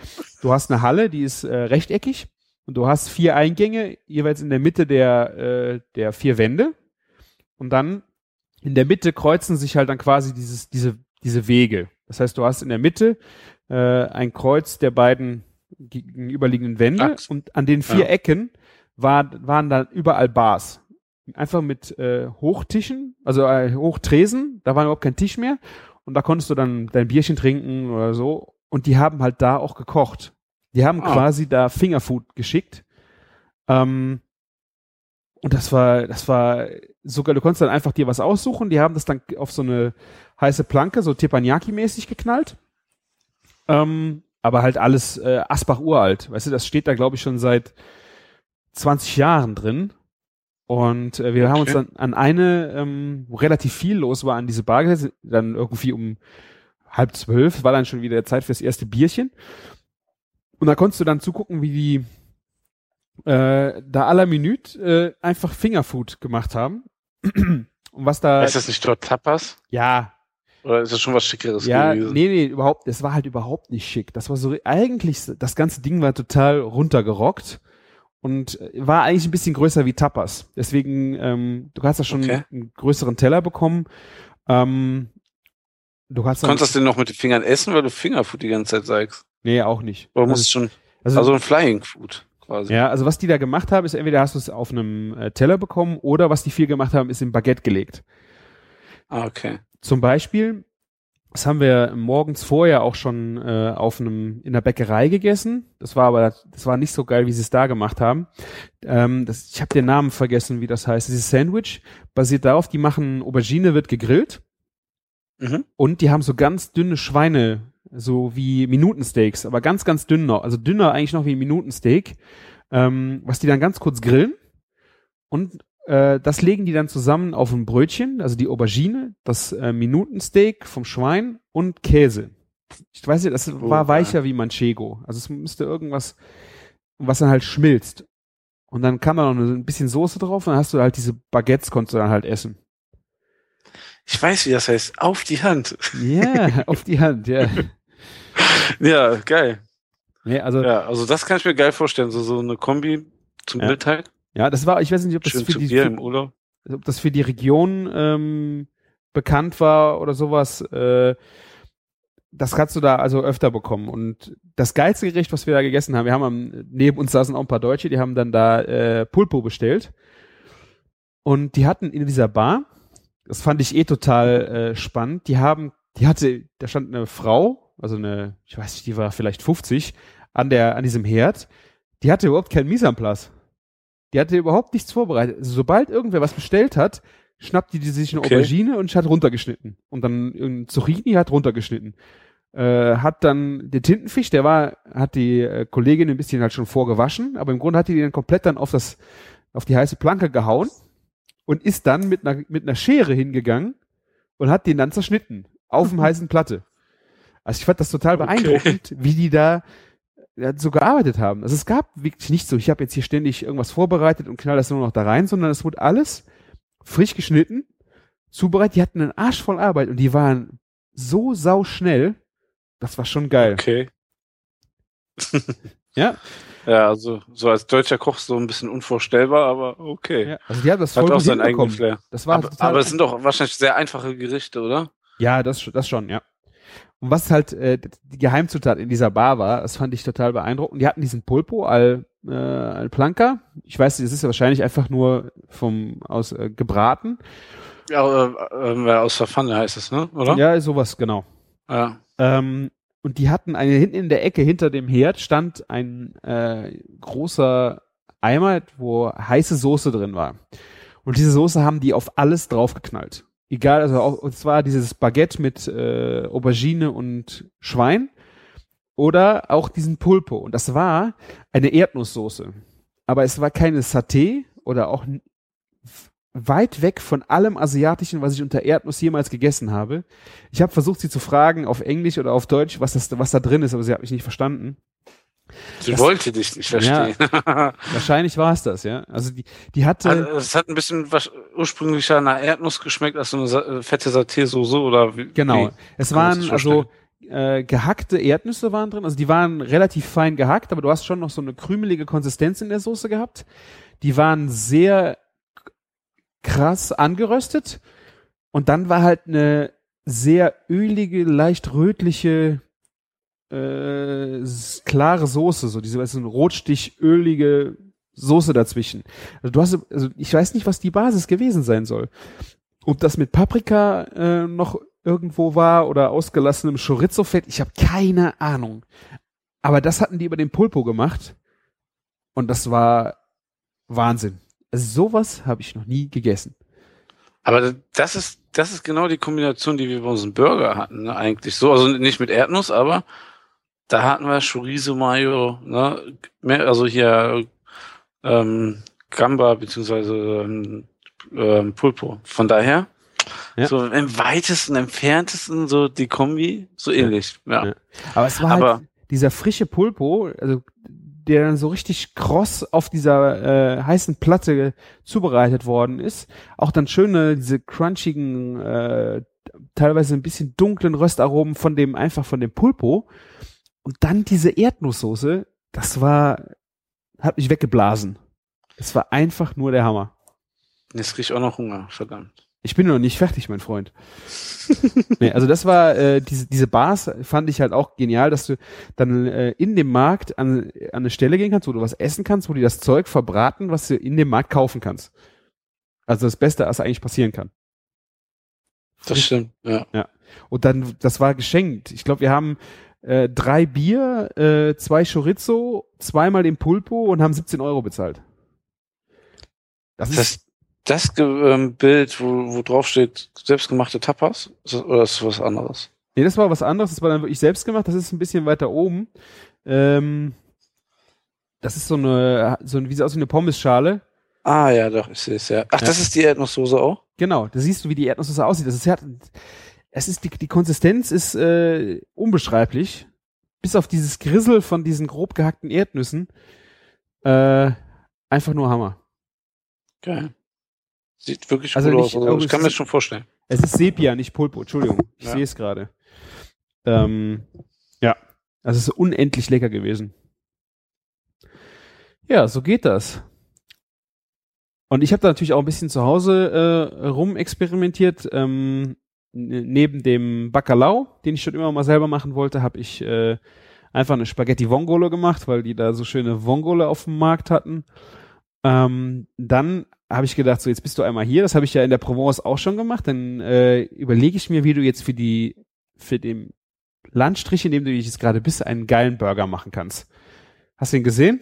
Du hast eine Halle, die ist äh, rechteckig und du hast vier Eingänge, jeweils in der Mitte der, äh, der vier Wände. Und dann in der Mitte kreuzen sich halt dann quasi dieses, diese, diese Wege. Das heißt, du hast in der Mitte äh, ein Kreuz der beiden gegenüberliegenden Wände
Achs.
und an den vier
Ja.
Ecken war, waren dann überall Bars. Einfach mit äh, Hochtischen, also äh, Hochtresen, da war überhaupt kein Tisch mehr und da konntest du dann dein Bierchen trinken oder so und die haben halt da auch gekocht. Die haben
Ah.
quasi da Fingerfood geschickt. Ähm, und das war, das war sogar, du konntest dann einfach dir was aussuchen. Die haben das dann auf so eine heiße Planke, so Teppanyaki-mäßig geknallt. Ähm, aber halt alles äh, Asbach uralt. Weißt du, das steht da, glaube ich, schon seit 20 Jahren drin. Und äh, wir haben uns
Okay.
dann an eine, ähm, wo relativ viel los war, an diese Bar gesetzt, dann irgendwie um halb zwölf, war dann schon wieder Zeit fürs erste Bierchen. Und da konntest du dann zugucken, wie die äh, da aller Minute äh, einfach Fingerfood gemacht haben. Und was da,
ist das nicht dort Tapas?
ja,
Oder ist das schon was Schickeres
ja,
gewesen?
nee, nee, überhaupt, das war halt überhaupt nicht schick. Das war so, eigentlich, das ganze Ding war total runtergerockt und äh, war eigentlich ein bisschen größer wie Tapas. Deswegen, ähm, du hast da schon
Okay.
einen größeren Teller bekommen. Ähm, du hast
Konntest du den noch mit den Fingern essen, weil du Fingerfood die ganze Zeit sagst?
nee, auch nicht.
Oder musst du schon,
also,
also ein Flying Food quasi.
ja, also was die da gemacht haben, ist entweder hast du es auf einem äh, Teller bekommen oder was die viel gemacht haben, ist im Baguette gelegt.
Ah, okay.
Zum Beispiel, das haben wir morgens vorher auch schon äh, auf einem in der Bäckerei gegessen. Das war aber das war nicht so geil, wie sie es da gemacht haben. Ähm, das, ich habe den Namen vergessen, wie das heißt. Dieses Sandwich basiert darauf, die machen Aubergine wird gegrillt
Mhm.
und die haben so ganz dünne Schweine, so wie Minutensteaks, aber ganz ganz dünn noch, also dünner eigentlich noch wie ein Minutensteak, ähm, was die dann ganz kurz grillen und äh, das legen die dann zusammen auf ein Brötchen, also die Aubergine, das äh, Minutensteak vom Schwein und Käse. Ich weiß nicht, das
Oh,
war
ja.
weicher wie Manchego. Also es müsste irgendwas, was dann halt schmilzt. Und dann kam da noch ein bisschen Soße drauf und dann hast du halt diese Baguettes, konntest du dann halt essen.
Ich weiß, wie das heißt. Auf die Hand.
Ja, auf die Hand, ja.
Ja, geil.
Nee, also, ja.
Ja, also das kann ich mir geil vorstellen. So, so eine Kombi zum
Ja.
Mittag.
Das war, ich weiß nicht, ob das
Schön
für die, für, ob das für die Region ähm, bekannt war oder sowas. Äh, das kannst du da also öfter bekommen. Und das geilste Gericht, was wir da gegessen haben, wir haben am, neben uns saßen auch ein paar Deutsche, die haben dann da äh, Pulpo bestellt. Und die hatten in dieser Bar, das fand ich eh total äh, spannend, die haben, die hatte, da stand eine Frau, also eine, ich weiß nicht, die war vielleicht 50, an der, an diesem Herd, die hatte überhaupt keinen Mise en place. Die hatte überhaupt nichts vorbereitet. Also, sobald irgendwer was bestellt hat, schnappte die sich eine
Okay.
Aubergine und hat runtergeschnitten. Und dann ein Zucchini hat runtergeschnitten. Äh, hat dann der Tintenfisch, der war, hat die äh, Kollegin ein bisschen halt schon vorgewaschen, aber im Grunde hat die den komplett dann auf das, auf die heiße Planke gehauen und ist dann mit einer, mit einer Schere hingegangen und hat den dann zerschnitten. Auf dem heißen Platte. Also ich fand das total
Okay.
beeindruckend, wie die da so gearbeitet haben. Also es gab wirklich nicht so, ich habe jetzt hier ständig irgendwas vorbereitet und knall das nur noch da rein, sondern es wurde alles frisch geschnitten, zubereitet. Die hatten einen Arsch voll Arbeit und die waren so sau schnell. Das war schon geil.
Okay.
Ja,
Ja, also so als deutscher Koch so ein bisschen unvorstellbar, aber okay.
ja, also die haben das
Hat
voll
auch
gut
seinen eigenen. Flair.
Das war
Aber, aber es sind doch wahrscheinlich sehr einfache Gerichte, oder?
Ja, das, das schon, ja. Und was halt äh, die Geheimzutat in dieser Bar war, das fand ich total beeindruckend. Die hatten diesen Pulpo al, äh, al Planca. Ich weiß, das ist ja wahrscheinlich einfach nur vom aus äh, gebraten.
Ja, äh, äh, aus der Pfanne heißt es, ne? Oder?
Ja, sowas, genau.
Ja.
Ähm, und die hatten eine hinten in der Ecke hinter dem Herd stand ein äh, großer Eimer, wo heiße Soße drin war. Und diese Soße haben die auf alles draufgeknallt. Egal, also auch, und zwar dieses Baguette mit äh, Aubergine und Schwein oder auch diesen Pulpo. Und das war eine Erdnusssoße. Aber es war keine Saté oder auch weit weg von allem Asiatischen, was ich unter Erdnuss jemals gegessen habe. Ich habe versucht, sie zu fragen auf Englisch oder auf Deutsch, was das, was da drin ist, aber sie hat mich nicht verstanden.
Sie
Das-
wollte dich nicht verstehen.
Wahrscheinlich war es das, ja. Also die, die hatte,
Also, es hat ein bisschen was ursprünglicher nach Erdnuss geschmeckt als so eine äh, fette Saté-Soße oder wie?
genau.
Wie?
Es waren also äh, gehackte Erdnüsse waren drin. Also die waren relativ fein gehackt, aber du hast schon noch so eine krümelige Konsistenz in der Soße gehabt. Die waren sehr krass angeröstet. Und dann war halt eine sehr ölige, leicht rötliche, äh, klare Soße, so diese, weißt du, so eine rotstichölige Soße dazwischen. Also du hast, also ich weiß nicht, was die Basis gewesen sein soll. Ob das mit Paprika äh, noch irgendwo war oder ausgelassenem Chorizo-Fett, ich habe keine Ahnung. Aber das hatten die über den Pulpo gemacht und das war Wahnsinn. Also sowas habe ich noch nie gegessen.
Aber das ist, das ist genau die Kombination, die wir bei unserem Burger hatten, ne? eigentlich so. Also nicht mit Erdnuss, aber da hatten wir Chorizo Mayo, ne? Also hier ähm, Gamba beziehungsweise ähm, ähm, Pulpo. Von daher,
Ja.
so im weitesten, entferntesten so die Kombi, so ähnlich. Ja.
Ja. Aber es war
Aber-
halt dieser frische Pulpo, also der dann so richtig kross auf dieser äh, heißen Platte zubereitet worden ist. Auch dann schöne, diese crunchigen, äh, teilweise ein bisschen dunklen Röstaromen von dem, einfach von dem Pulpo. Und dann diese Erdnusssoße, das war, hat mich weggeblasen. Es war einfach nur der Hammer.
Jetzt krieg ich auch noch Hunger, verdammt.
Ich bin noch nicht fertig, mein Freund. nee, also das war äh, diese diese Bars fand ich halt auch genial, dass du dann äh, in dem Markt an, an eine Stelle gehen kannst, wo du was essen kannst, wo die das Zeug verbraten, was du in dem Markt kaufen kannst. Also das Beste, was eigentlich passieren kann.
Das stimmt, ja.
Und dann, das war geschenkt. Ich glaube, wir haben äh, drei Bier, äh, zwei Chorizo, zweimal den Pulpo und haben 17 Euro bezahlt. Das ist
Das, das Ge- ähm, Bild, wo, wo drauf steht, selbstgemachte Tapas, ist das, oder ist das was anderes?
Nee, das war was anderes, das war dann wirklich selbst gemacht, das ist ein bisschen weiter oben. Ähm, das ist so eine, so ein, wie sieht aus wie eine Pommesschale.
Ah, ja, doch, ich sehe es ja. Ach,
Ja.
das ist die Erdnusssoße auch?
Genau, da siehst du, wie die Erdnusssoße aussieht. Das ist, ja- es ist die, die Konsistenz ist äh, unbeschreiblich. Bis auf dieses Grissel von diesen grob gehackten Erdnüssen. Äh, einfach nur Hammer.
Geil. Sieht wirklich
Also
gut
nicht-
aus. Also,
aber
ich kann
es
mir
ist-
das schon vorstellen.
Es ist Sepia, nicht Pulpo, Entschuldigung. Ich
Ja.
sehe es gerade. Ähm, ja, also es ist unendlich lecker gewesen. Ja, so geht das. Und ich habe da natürlich auch ein bisschen zu Hause äh, rumexperimentiert. Ähm, neben dem Bacalao, den ich schon immer mal selber machen wollte, habe ich äh, einfach eine Spaghetti Vongole gemacht, weil die da so schöne Vongole auf dem Markt hatten. Ähm, dann habe ich gedacht, so jetzt bist du einmal hier, das habe ich ja in der Provence auch schon gemacht, dann äh, überlege ich mir, wie du jetzt für die, für den Landstrich, in dem du jetzt gerade bist, einen geilen Burger machen kannst. Hast du ihn gesehen?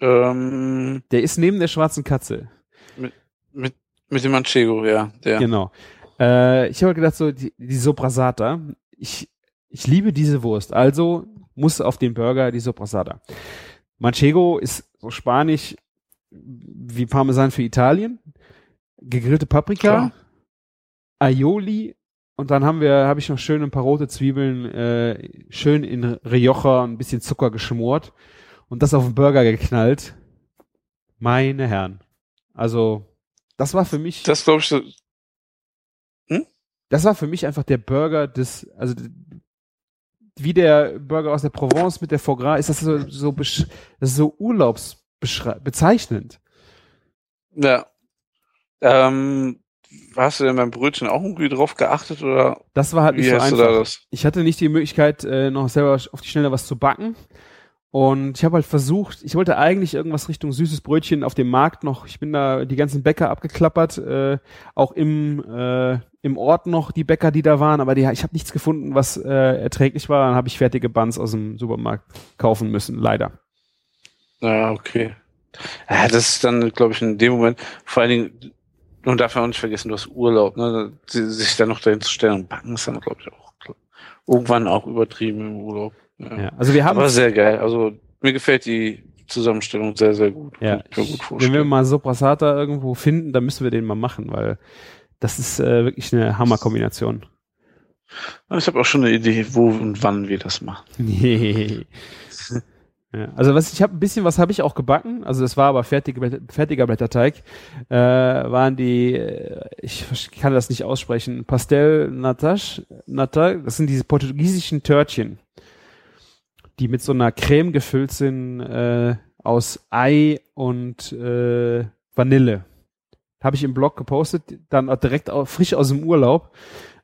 Ähm,
Der ist neben der schwarzen Katze.
mit, mit dem Manchego, ja. Der.
Genau. Äh, ich habe gedacht, so die, die Soprasata. Ich, ich liebe diese Wurst. Also muss auf den Burger die Soprasata. Manchego ist so spanisch wie Parmesan für Italien. Gegrillte Paprika,
Klar.
Aioli und dann haben wir, habe ich noch schön ein paar rote Zwiebeln, äh, schön in Rioja und ein bisschen Zucker geschmort und das auf den Burger geknallt. Meine Herren. Also, das war für mich.
Das glaube ich, so-
Das war für mich einfach der Burger des, also wie der Burger aus der Provence mit der Foie Gras, ist das so, so, besch- das ist so urlaubsbezeichnend.
ja. Ähm, hast du denn beim Brötchen auch irgendwie drauf geachtet oder
Das war halt nicht
wie
so einfach.
da?
Ich hatte nicht die Möglichkeit, äh, noch selber auf die Schnelle was zu backen. Und ich habe halt versucht, ich wollte eigentlich irgendwas Richtung süßes Brötchen auf dem Markt noch. Ich bin da die ganzen Bäcker abgeklappert, äh, auch im, äh, im Ort noch die Bäcker, die da waren, aber die, ich habe nichts gefunden, was äh, erträglich war. Dann habe ich fertige Buns aus dem Supermarkt kaufen müssen, leider.
Ja, okay. Ja, das ist dann, glaube ich, in dem Moment, vor allen Dingen, und darf man auch nicht vergessen, du hast Urlaub, ne? Sich dann noch dahin zu stellen und backen ist dann, glaube ich, auch irgendwann auch übertrieben im Urlaub. Ja.
Ja, also wir haben
Aber sehr geil. Also mir gefällt die Zusammenstellung sehr, sehr gut.
Ja,
gut
wenn wir mal Soprasata irgendwo finden, dann müssen wir den mal machen, weil das ist äh, wirklich eine Hammerkombination.
Ich habe auch schon eine Idee, wo und wann wir das machen.
Ja, also was ich habe ein bisschen was habe ich auch gebacken, also das war aber Blätter- fertiger Blätterteig, äh, waren die, äh, ich kann das nicht aussprechen, Pastel Natas, Nata, das sind diese portugiesischen Törtchen, die mit so einer Creme gefüllt sind äh, aus Ei und äh, Vanille. Habe ich im Blog gepostet, dann direkt auch frisch aus dem Urlaub.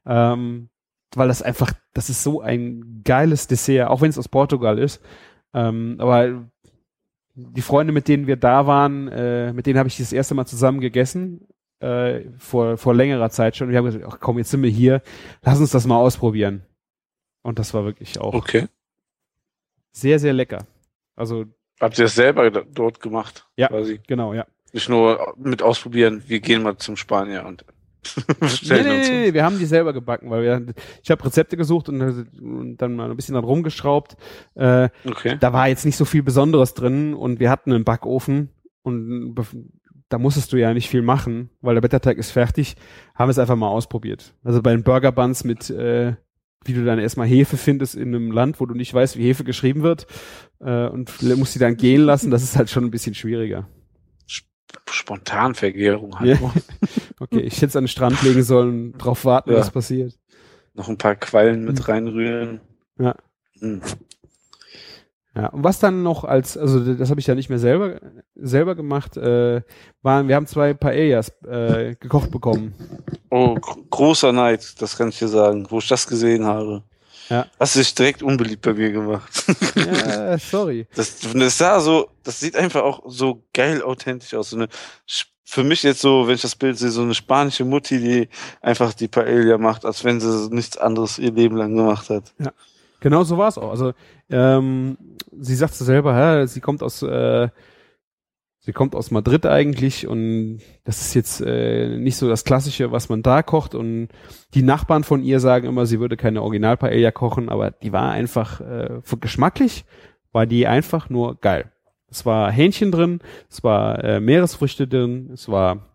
Ähm, weil das einfach, das ist so ein geiles Dessert, auch wenn es aus Portugal ist. Ähm, aber die Freunde, mit denen wir da waren, äh, mit denen habe ich das erste Mal zusammen gegessen, äh, vor, vor längerer Zeit schon. Wir haben gesagt, ach komm, jetzt sind wir hier, lass uns das mal ausprobieren. Und das war wirklich auch
Okay.
Sehr, sehr lecker. Also,
Habt ihr das selber dort gemacht?
Ja.
Quasi.
genau, ja.
Nicht nur mit ausprobieren, wir gehen mal zum Spanier und
Nee,
stellen
nee,
uns.
nee, nee, wir haben die selber gebacken, weil wir, ich habe Rezepte gesucht und, und dann mal ein bisschen dran rumgeschraubt. Äh,
Okay.
da war jetzt nicht so viel Besonderes drin und wir hatten einen Backofen und da musstest du ja nicht viel machen, weil der Blätterteig ist fertig, haben wir es einfach mal ausprobiert. Also bei den Burger Buns mit, äh, wie du dann erstmal Hefe findest in einem Land, wo du nicht weißt, wie Hefe geschrieben wird äh, und musst sie dann gehen lassen, das ist halt schon ein bisschen schwieriger.
Spontanvergärung halt.
Ja. Okay, ich hätte es an den Strand legen sollen, drauf warten,
Ja.
was passiert.
Noch ein paar Quallen mit reinrühren.
Ja.
Hm.
Ja, und was dann noch als, also das habe ich ja nicht mehr selber selber gemacht, äh, waren, wir haben zwei Paellas äh, gekocht bekommen.
Oh, gr großer Neid, das kann ich dir sagen, wo ich das gesehen habe.
Ja.
Hast du dich direkt unbeliebt bei mir gemacht.
Ja, sorry.
Das, das sah so, das sieht einfach auch so geil authentisch aus. So eine, für mich jetzt so, wenn ich das Bild sehe, so eine spanische Mutti, die einfach die Paella macht, als wenn sie nichts anderes ihr Leben lang gemacht hat.
Genau so war es auch. Also ähm, sie sagte selber, hä, sie kommt aus äh, sie kommt aus Madrid eigentlich und das ist jetzt äh, nicht so das Klassische, was man da kocht und die Nachbarn von ihr sagen immer, sie würde keine Original Paella kochen, aber die war einfach äh, geschmacklich war die einfach nur geil. Es war Hähnchen drin, es war äh, Meeresfrüchte drin, es war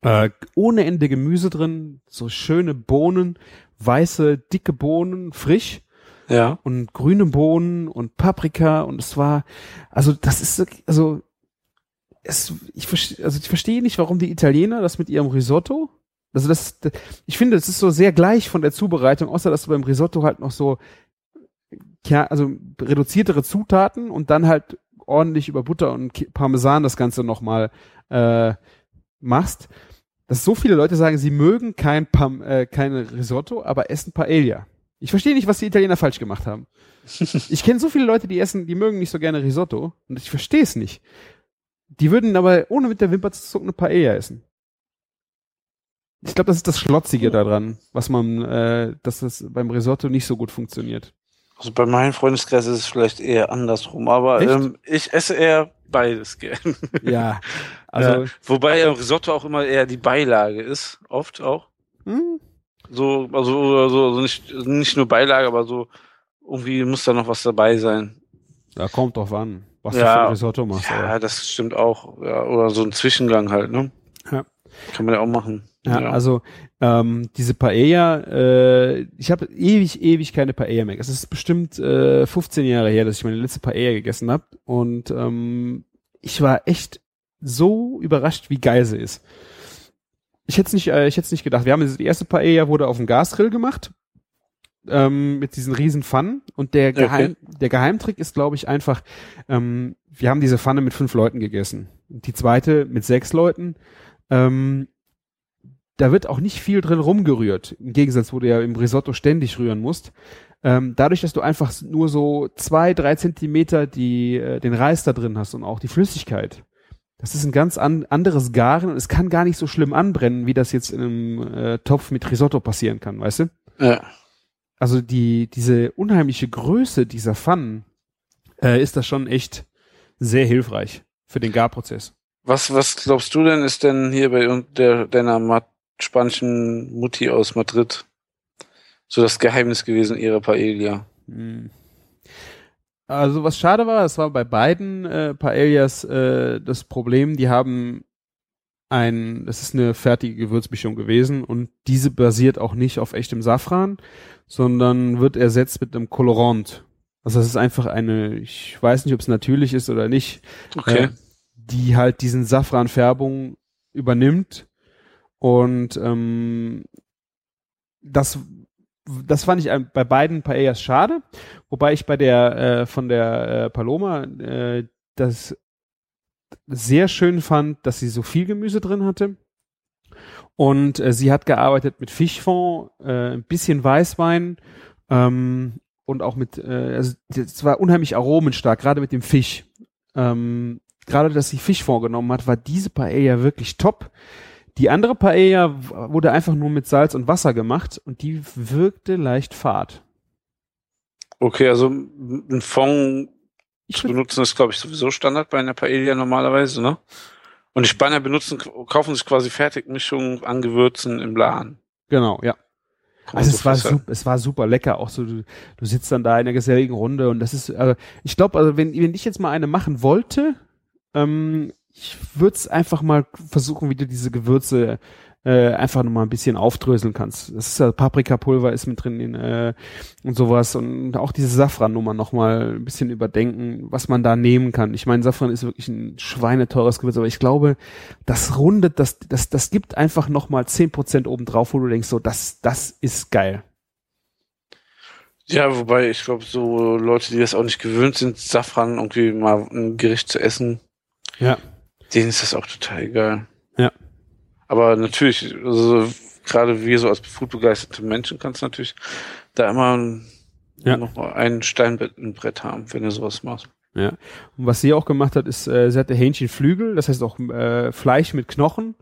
äh, ohne Ende Gemüse drin, so schöne Bohnen, weiße, dicke Bohnen, frisch
Ja.
und grüne Bohnen und Paprika und es war, also das ist, also es, ich verstehe, also ich verstehe nicht, warum die Italiener das mit ihrem Risotto, also das, ich finde, es ist so sehr gleich von der Zubereitung, außer dass du beim Risotto halt noch so, ja, also reduziertere Zutaten und dann halt ordentlich über Butter und Parmesan das Ganze nochmal äh, machst, dass so viele Leute sagen, sie mögen kein, Pam, äh, kein Risotto, aber essen Paella. Ich verstehe nicht, was die Italiener falsch gemacht haben. Ich kenne so viele Leute, die essen, die mögen nicht so gerne Risotto und ich verstehe es nicht. Die würden aber ohne mit der Wimper zu zucken eine Paella essen. Ich glaube, das ist das Schlotzige daran, was man, äh, dass das beim Risotto nicht so gut funktioniert.
Also bei meinem Freundeskreis ist es vielleicht eher andersrum, aber ähm, ich esse eher beides gern.
Ja. Also,
ja, wobei äh, Risotto auch immer eher die Beilage ist, oft auch.
hm,
So, also, oder so, also nicht, nicht nur Beilage, aber so, irgendwie muss da noch was dabei sein.
da kommt drauf an, was du
Ja.
für ein Risotto machst.
Ja,
aber-
das stimmt auch. Ja, oder so ein Zwischengang halt, ne?
Ja.
Kann man ja auch machen.
Ja, also ähm, diese Paella, äh, ich habe ewig, ewig keine Paella mehr. Es ist bestimmt äh, 15 Jahre her, dass ich meine letzte Paella gegessen habe. Und ähm, ich war echt so überrascht, wie geil sie ist. Ich hätte es nicht, äh, ich hätte nicht gedacht. Wir haben die erste Paella wurde auf dem Gasgrill gemacht ähm, mit diesen riesen Pfannen. Und der Geheim, der Geheimtrick ist, glaube ich, einfach. Ähm, wir haben diese Pfanne mit fünf Leuten gegessen. Die zweite mit sechs Leuten. Ähm, da wird auch nicht viel drin rumgerührt. Im Gegensatz, wo du ja im Risotto ständig rühren musst. Ähm, dadurch, dass du einfach nur so zwei, drei Zentimeter die, äh, den Reis da drin hast und auch die Flüssigkeit. Das ist ein ganz an, anderes Garen und es kann gar nicht so schlimm anbrennen, wie das jetzt in einem äh, Topf mit Risotto passieren kann, weißt du?
Ja.
Also die, diese unheimliche Größe dieser Pfannen äh, ist das schon echt sehr hilfreich für den Garprozess.
Was, was glaubst du denn, ist denn hier bei der, deiner Mat spanischen Mutti aus Madrid so das Geheimnis gewesen ihrer Paella?
Hm. Also was schade war, es war bei beiden äh, Paellas äh, das Problem, die haben ein, das ist eine fertige Gewürzmischung gewesen und diese basiert auch nicht auf echtem Safran, sondern wird ersetzt mit einem Colorant. Also das ist einfach eine, ich weiß nicht, ob es natürlich ist oder nicht,
Okay.
äh, die halt diesen Safranfärbung übernimmt und ähm, das das fand ich bei beiden Paellas schade, wobei ich bei der äh, von der äh, Paloma äh, das sehr schön fand, dass sie so viel Gemüse drin hatte. Und äh, sie hat gearbeitet mit Fischfond, äh, ein bisschen Weißwein ähm, und auch mit, äh, also es war unheimlich aromenstark, gerade mit dem Fisch. Ähm, gerade, dass sie Fischfond genommen hat, war diese Paella wirklich top. Die andere Paella wurde einfach nur mit Salz und Wasser gemacht und die wirkte leicht fad.
Okay, also ein Fond
Ich
zu benutzen ist, glaube ich, sowieso Standard bei einer Paella normalerweise, ne? Und die Spanier benutzen, kaufen sich quasi Fertigmischungen an Gewürzen im Laden.
genau, ja. Also
so
es war, super, es war super lecker. Auch so, du, du sitzt dann da in der geselligen Runde und das ist, also ich glaube, also wenn, wenn ich jetzt mal eine machen wollte, ähm, ich würde es einfach mal versuchen, wie du diese Gewürze äh, einfach noch mal ein bisschen aufdröseln kannst. Das ist ja Paprikapulver ist mit drin in, äh, und sowas und auch diese Safran-Nummer noch mal ein bisschen überdenken, was man da nehmen kann. Ich meine, Safran ist wirklich ein schweineteures Gewürz, aber ich glaube, das rundet, das, das, das gibt einfach noch mal 10% obendrauf, wo du denkst, so, das, das ist geil.
Ja, wobei ich glaube, so Leute, die das auch nicht gewöhnt sind, Safran irgendwie mal ein Gericht zu essen,
Ja.
Denen ist das auch total egal.
Ja.
Aber natürlich, also gerade wir so als foodbegeisterte Menschen kannst natürlich da immer
Ja.
noch ein Steinbrett haben, wenn du sowas machst.
Ja. Und was sie auch gemacht hat, ist, äh, sie hatte Hähnchenflügel, das heißt auch äh, Fleisch mit Knochen.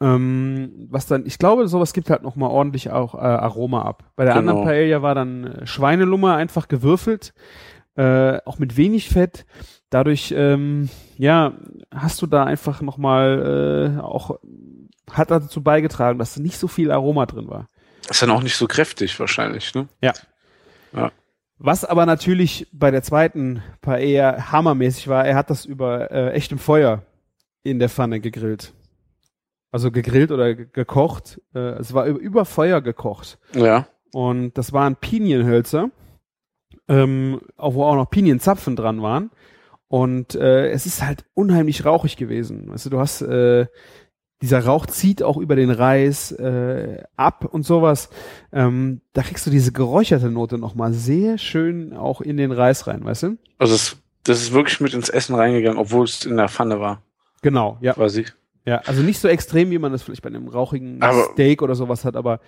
Ähm, was dann, ich glaube, sowas gibt halt noch mal ordentlich auch äh, Aroma ab. Bei der
Genau.
anderen Paella war dann äh, Schweinelummer einfach gewürfelt, äh, auch mit wenig Fett. Dadurch, ähm, ja, hast du da einfach noch mal äh, auch hat dazu beigetragen, dass nicht so viel Aroma drin war.
Ist dann auch nicht so kräftig wahrscheinlich, ne?
Was aber natürlich bei der zweiten Paella hammermäßig war, er hat das über äh, echtem Feuer in der Pfanne gegrillt. Also gegrillt oder ge- gekocht. Äh, es war über, über Feuer gekocht.
Ja.
Und das waren Pinienhölzer, ähm, auch wo auch noch Pinienzapfen dran waren. Und äh, es ist halt unheimlich rauchig gewesen. Weißt du, du hast äh, dieser Rauch zieht auch über den Reis äh, ab und sowas. Ähm, da kriegst du diese geräucherte Note nochmal sehr schön auch in den Reis rein, weißt du?
Also es, das ist wirklich mit ins Essen reingegangen, obwohl es in der Pfanne war,
Genau, ja.
quasi.
Ja, also nicht so extrem, wie man das vielleicht bei einem rauchigen
Aber-
Steak oder sowas hat, aber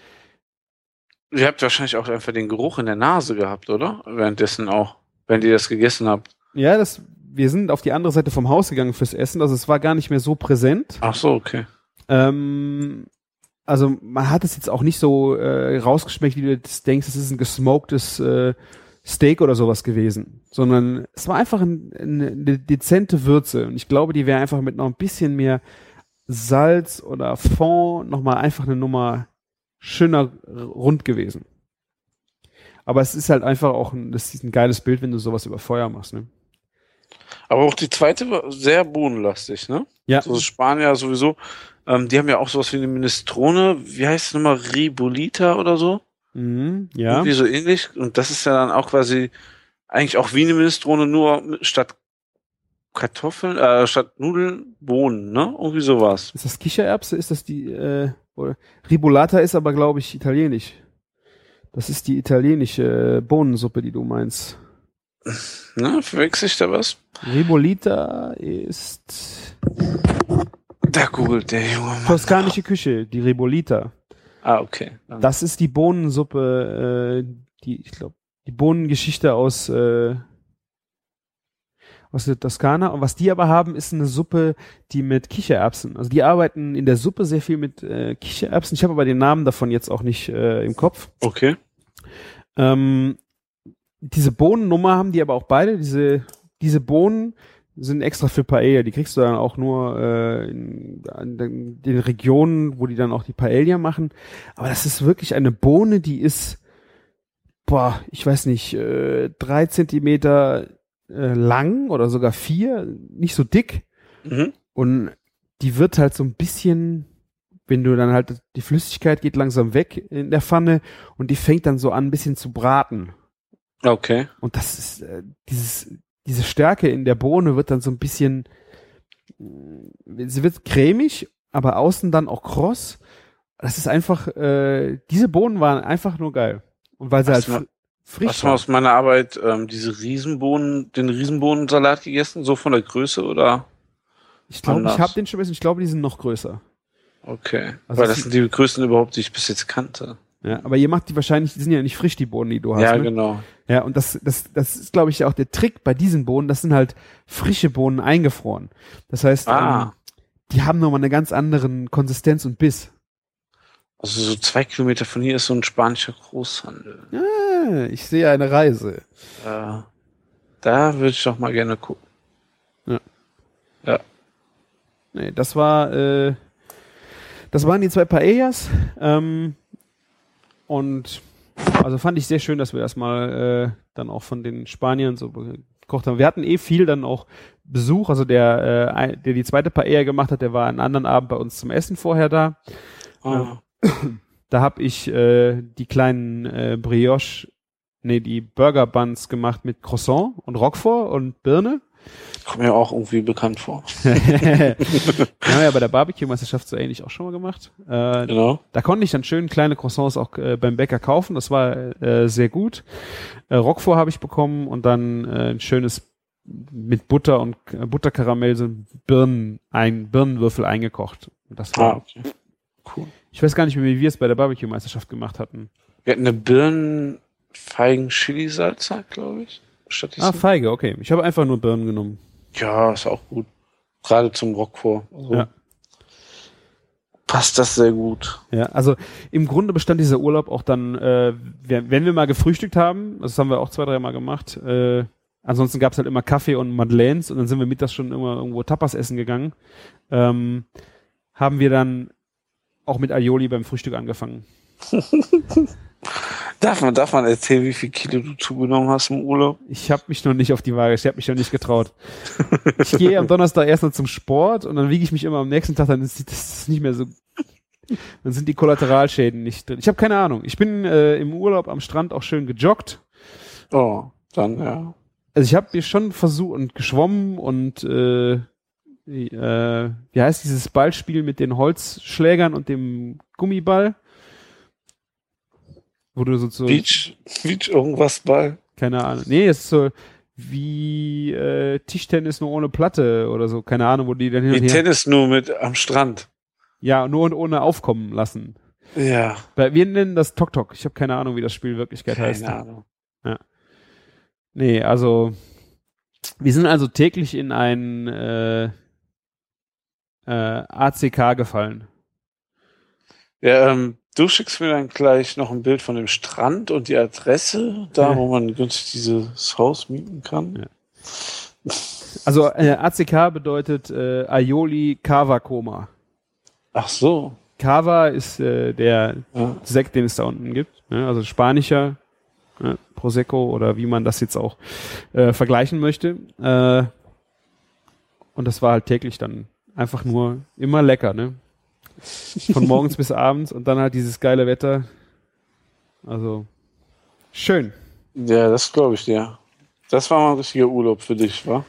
Ihr habt wahrscheinlich auch einfach den Geruch in der Nase gehabt, oder? Währenddessen auch, wenn ihr das gegessen habt.
ja, das, wir sind auf die andere Seite vom Haus gegangen fürs Essen, also es war gar nicht mehr so präsent.
Ach so, okay.
Ähm, also man hat es jetzt auch nicht so äh, rausgeschmeckt, wie du jetzt denkst, es ist ein gesmoktes äh, Steak oder sowas gewesen, sondern es war einfach ein, eine, eine dezente Würze. Und ich glaube, die wäre einfach mit noch ein bisschen mehr Salz oder Fond nochmal einfach eine Nummer schöner rund gewesen. Aber es ist halt einfach auch ein, das ist ein geiles Bild, wenn du sowas über Feuer machst, ne?
Aber auch die zweite war sehr bohnenlastig, ne?
Ja.
So Spanier sowieso. Ähm, die haben ja auch sowas wie eine Minestrone. Wie heißt es nochmal? Ribolita oder so?
Mhm, ja.
Irgendwie so ähnlich. Und das ist ja dann auch quasi eigentlich auch wie eine Minestrone, nur statt Kartoffeln, äh, statt Nudeln, Bohnen, ne? Irgendwie sowas.
Ist das Kichererbse? Ist das die, äh, oder Ribolata ist aber, glaube ich, italienisch. Das ist die italienische äh, Bohnensuppe, die du meinst.
Ne? Verwechsel ich da was?
Ribolita ist
Da googelt der junge Mann.
toskanische Küche, die Ribolita.
Ah, okay. Dann-
Das ist die Bohnensuppe, äh, die, ich glaube, die Bohnengeschichte aus, äh, aus der Toskana. Und was die aber haben, ist eine Suppe, die mit Kichererbsen. Also die arbeiten in der Suppe sehr viel mit äh, Kichererbsen. Ich habe aber den Namen davon jetzt auch nicht äh, im Kopf.
Okay.
Ähm, diese Bohnennummer haben die aber auch beide. Diese, diese Bohnen sind extra für Paella. Die kriegst du dann auch nur äh, in, den, den Regionen, wo die dann auch die Paella machen. Aber das ist wirklich eine Bohne, die ist, boah, ich weiß nicht, äh, drei Zentimeter äh, lang oder sogar vier, nicht so dick.
Mhm.
Und die wird halt so ein bisschen, wenn du dann halt, die Flüssigkeit geht langsam weg in der Pfanne und die fängt dann so an, ein bisschen zu braten.
Okay.
Und das ist, äh, dieses, diese Stärke in der Bohne wird dann so ein bisschen, äh, sie wird cremig, aber außen dann auch kross. Das ist einfach, äh, diese Bohnen waren einfach nur geil. Und weil sie
Hast
halt frisch
Hast du mal aus meiner Arbeit ähm, diese Riesenbohnen, den Riesenbohnensalat gegessen? So von der Größe oder?
Ich glaube, ich habe den schon bisschen, ich glaube, die sind noch größer.
Okay.
Also
Weil das sind die größten überhaupt, die ich bis jetzt kannte.
Ja, aber ihr macht die wahrscheinlich, die sind ja nicht frisch, die Bohnen, die du hast.
ja,
ne?
genau.
Ja, und das, das, das ist, glaube ich, auch der Trick bei diesen Bohnen. Das sind halt frische Bohnen eingefroren. Das heißt,
Ah.
ähm, die haben nochmal eine ganz anderen Konsistenz und Biss.
Also so zwei Kilometer von hier ist so ein spanischer Großhandel.
Ah, ich sehe eine Reise.
Äh, da würde ich doch mal gerne gucken.
Nee, das war, äh, das waren die zwei Paellas. Ähm, und also fand ich sehr schön, dass wir erstmal äh, dann auch von den Spaniern so gekocht haben. Wir hatten eh viel dann auch Besuch. Also der, äh, der die zweite Paella gemacht hat, der war einen anderen Abend bei uns zum Essen vorher da.
Ah,
Da habe ich äh, die kleinen äh, Brioche, nee, die Burger Buns gemacht mit Croissant und Roquefort und Birne.
kommt mir auch irgendwie bekannt vor.
haben wir ja bei der Barbecue-Meisterschaft so ähnlich auch schon mal gemacht. Äh,
Genau.
da konnte ich dann schön kleine Croissants auch äh, beim Bäcker kaufen. Das war äh, sehr gut. Äh, Roquefort habe ich bekommen und dann äh, ein schönes mit Butter und äh, Butterkaramell so Birnen, ein Birnenwürfel eingekocht. Und Das war,
Ah, okay. Cool.
Ich weiß gar nicht mehr, wie wir es bei der Barbecue-Meisterschaft gemacht hatten.
Wir hatten eine Birnen, Feigen, Chili-Salsa, glaube ich.
Ah, Feige, okay. Ich habe einfach nur Birnen genommen.
ja, ist auch gut. Gerade zum Roquefort. Also
Ja.
Passt das sehr gut.
Ja, also im Grunde bestand dieser Urlaub auch dann, äh, wenn wir mal gefrühstückt haben, das haben wir auch zwei, dreimal gemacht, äh, ansonsten gab's halt immer Kaffee und Madeleines und dann sind wir mittags schon immer irgendwo Tapas essen gegangen, ähm, haben wir dann auch mit Aioli beim Frühstück angefangen.
Darf man, darf man erzählen, wie viel Kilo du zugenommen hast im Urlaub?
Ich habe mich noch nicht auf die Waage, ich habe mich noch nicht getraut. Ich gehe am Donnerstag erst noch zum Sport und dann wiege ich mich immer am nächsten Tag, dann ist das nicht mehr so, dann sind die Kollateralschäden nicht drin. Ich habe keine Ahnung. Ich bin äh, im Urlaub am Strand auch schön gejoggt.
Oh, dann ja.
Also ich habe hier schon versucht und geschwommen und äh, äh, wie heißt dieses Ballspiel mit den Holzschlägern und dem Gummiball? Wo du so, so
Beach, Beach irgendwas bei.
keine Ahnung. Nee, es ist so wie äh, Tischtennis nur ohne Platte oder so, keine Ahnung, wo die dann hin
Wie. Tennis nur mit am Strand.
Ja, nur und ohne aufkommen lassen.
Ja,
wir nennen das Tok Tok. Ich habe keine Ahnung, wie das Spiel in Wirklichkeit heißt.
keine Ahnung.
Nee, also wir sind also täglich in ein äh, äh, ACK gefallen.
Ja, ähm, Du schickst mir dann gleich noch ein Bild von dem Strand und die Adresse, da wo man günstig dieses Haus mieten kann.
Ja. Also äh, ACK bedeutet äh, Aioli Cava Coma.
Ach so.
Cava ist äh, der
Ja.
Sekt, den es da unten gibt. Ne? Also spanischer ne? Prosecco oder wie man das jetzt auch äh, vergleichen möchte. Äh, und das war halt täglich dann einfach nur immer lecker, ne? Von morgens bis abends und dann halt dieses geile Wetter. Also schön.
Ja, das glaube ich dir. Das war mal ein richtiger Urlaub für dich, wa?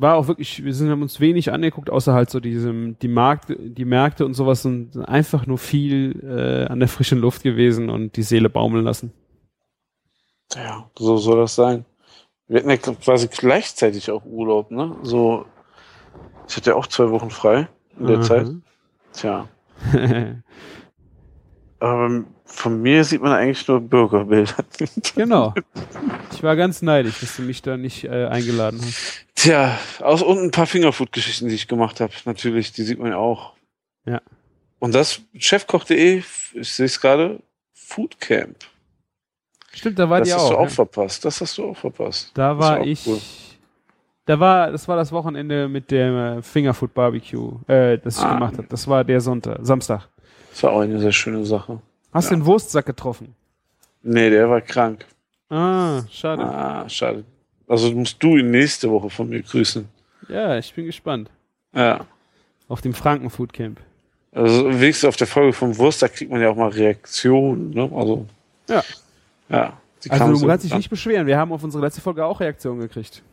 War auch wirklich, wir sind, haben uns wenig angeguckt, außer halt so diesem, die Markt, die Märkte und sowas sind einfach nur viel äh, an der frischen Luft gewesen und die Seele baumeln lassen.
Ja, so soll das sein. Wir hatten ja quasi gleichzeitig auch Urlaub, ne? So, ich hatte ja auch zwei Wochen frei in der
Mhm.
Zeit. Tja. Aber von mir sieht man eigentlich nur Bürgerbilder.
genau. Ich war ganz neidisch, dass du mich da nicht äh, eingeladen hast.
Tja, aus und ein paar Fingerfood-Geschichten, die ich gemacht habe, natürlich, die sieht man ja auch.
Ja.
Und das chefkoch.de, ich sehe es gerade, Foodcamp.
Stimmt, da war
Das
die
hast
auch.
du auch
ja.
verpasst. Das hast du auch verpasst.
Da
Das
war ich.
cool.
Da war, das war das Wochenende mit dem äh, Fingerfood Barbecue, äh, das ich
Ah.
gemacht habe. Das war der Sonntag, Samstag.
Das war auch eine sehr schöne Sache.
Hast
Ja.
den Wurstsack getroffen?
Nee, der war krank.
Ah, schade.
Ah, schade. Also musst du ihn nächste Woche von mir grüßen.
Ja, ich bin gespannt.
Ja.
Auf dem Franken Food Camp.
Also wenigstens auf der Folge vom Wurst, da kriegt man ja auch mal Reaktionen, ne? Also.
Ja.
Ja.
Also du kannst dich nicht beschweren. Wir haben auf unsere letzte Folge auch Reaktionen gekriegt.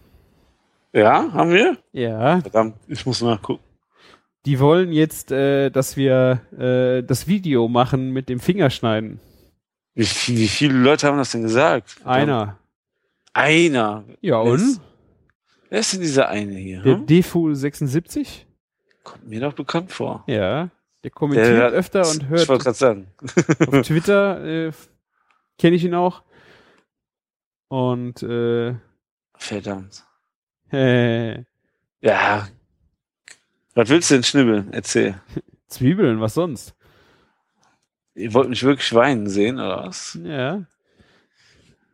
Ja, haben wir?
Ja.
Verdammt, ich muss nachgucken.
Die wollen jetzt, äh, dass wir äh, das Video machen mit dem Fingerschneiden.
Wie, viel- wie viele Leute haben das denn gesagt?
Einer.
Einer.
Ja,
Wer
und?
ist- Wer ist denn dieser eine hier?
Der
Hm?
Defu 76?
Kommt mir doch bekannt vor.
Ja. Der kommentiert
Der-
öfter und
Ich
hört
wollte gerade sagen.
auf Twitter, äh, kenne ich ihn auch. Und äh,
Verdammt. Ja. Was willst du denn schnibbeln? Erzähl.
Zwiebeln, was sonst?
Ihr wollt mich wirklich weinen sehen, oder was?
Ja.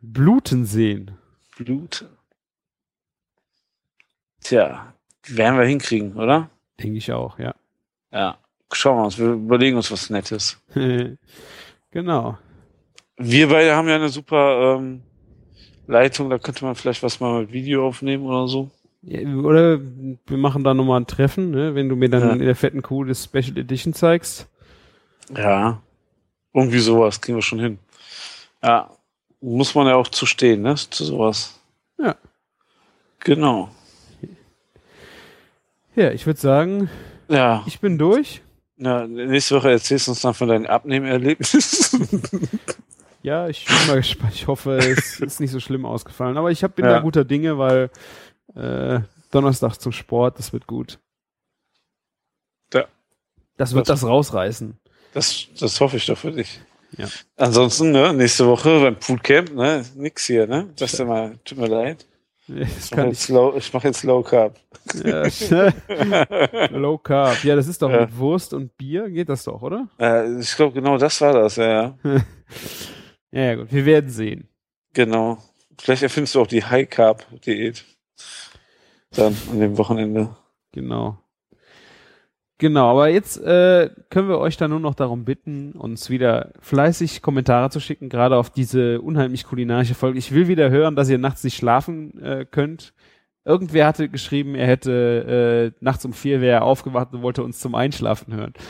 Bluten sehen.
Blut. Tja, werden wir hinkriegen, oder?
Denke ich auch, ja.
Ja. Schauen wir uns, wir überlegen uns was Nettes.
genau.
Wir beide haben ja eine super ähm, Leitung, da könnte man vielleicht was mal mit Video aufnehmen oder so.
Ja, oder wir machen da nochmal ein Treffen, ne? wenn du mir dann
Ja.
in der fetten Kuh das Special Edition zeigst.
Ja. Irgendwie sowas kriegen wir schon hin. Ja. Muss man ja auch zu stehen, ne? Zu sowas.
Ja.
Genau.
Ja, ich würde sagen,
Ja.
ich bin durch.
ja. Nächste Woche erzählst du uns dann von deinen Abnehmerlebnissen.
Ja, ich bin mal gespannt. Ich hoffe, es ist nicht so schlimm ausgefallen. Aber ich hab, bin
Ja.
da guter Dinge, weil äh, Donnerstag zum Sport, das wird gut.
Ja.
Das wird
Das-
das rausreißen.
Das, das hoffe ich doch für dich.
Ja.
Ansonsten, ne, nächste Woche beim Foodcamp, ne, nix hier, ne? Das ist mal, tut mir leid. Ich mache jetzt, low, ich mach jetzt Low Carb.
Ja. Low Carb. Ja, das ist doch
Ja.
mit Wurst und Bier. Geht das doch, oder?
Äh, ich glaube, genau das war das, ja, ja.
Ja, gut. Wir werden sehen.
Genau. Vielleicht erfindest du auch die High Carb Diät. Dann an dem Wochenende.
Genau. Genau, aber jetzt äh, können wir euch dann nur noch darum bitten, uns wieder fleißig Kommentare zu schicken, gerade auf diese unheimlich kulinarische Folge. Ich will wieder hören, dass ihr nachts nicht schlafen äh, könnt. Irgendwer hatte geschrieben, er hätte äh, nachts um vier wäre er aufgewacht und wollte uns zum Einschlafen hören.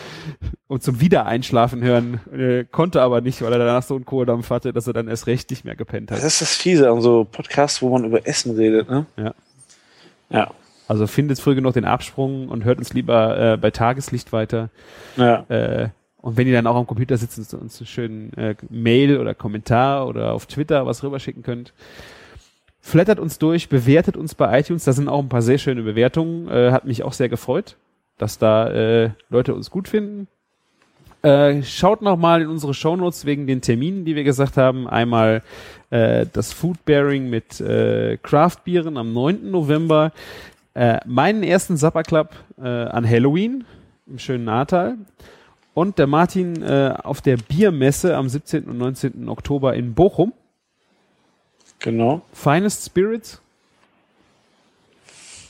Und zum Wiedereinschlafen hören, äh, konnte aber nicht, weil er danach so einen Kohldampf hatte, dass er dann erst recht nicht mehr gepennt hat.
Das ist das Fiese an so Podcasts, wo man über Essen redet, ne?
Ja.
Ja.
Also findet früh genug den Absprung und hört uns lieber äh, bei Tageslicht weiter.
Ja.
Äh, und wenn ihr dann auch am Computer sitzt und uns einen schönen äh, Mail oder Kommentar oder auf Twitter was rüberschicken könnt, flattert uns durch, bewertet uns bei iTunes. Da sind auch ein paar sehr schöne Bewertungen. Äh, hat mich auch sehr gefreut, dass da äh, Leute uns gut finden. Äh, schaut noch mal in unsere Shownotes wegen den Terminen, die wir gesagt haben. Einmal äh, das Food Bearing mit äh, Craft-Bieren am 9. November. Äh, meinen ersten Supper Club äh, an Halloween im schönen Natal. und der Martin äh, auf der Biermesse am 17. und 19. Oktober in Bochum.
Genau.
Finest Spirits.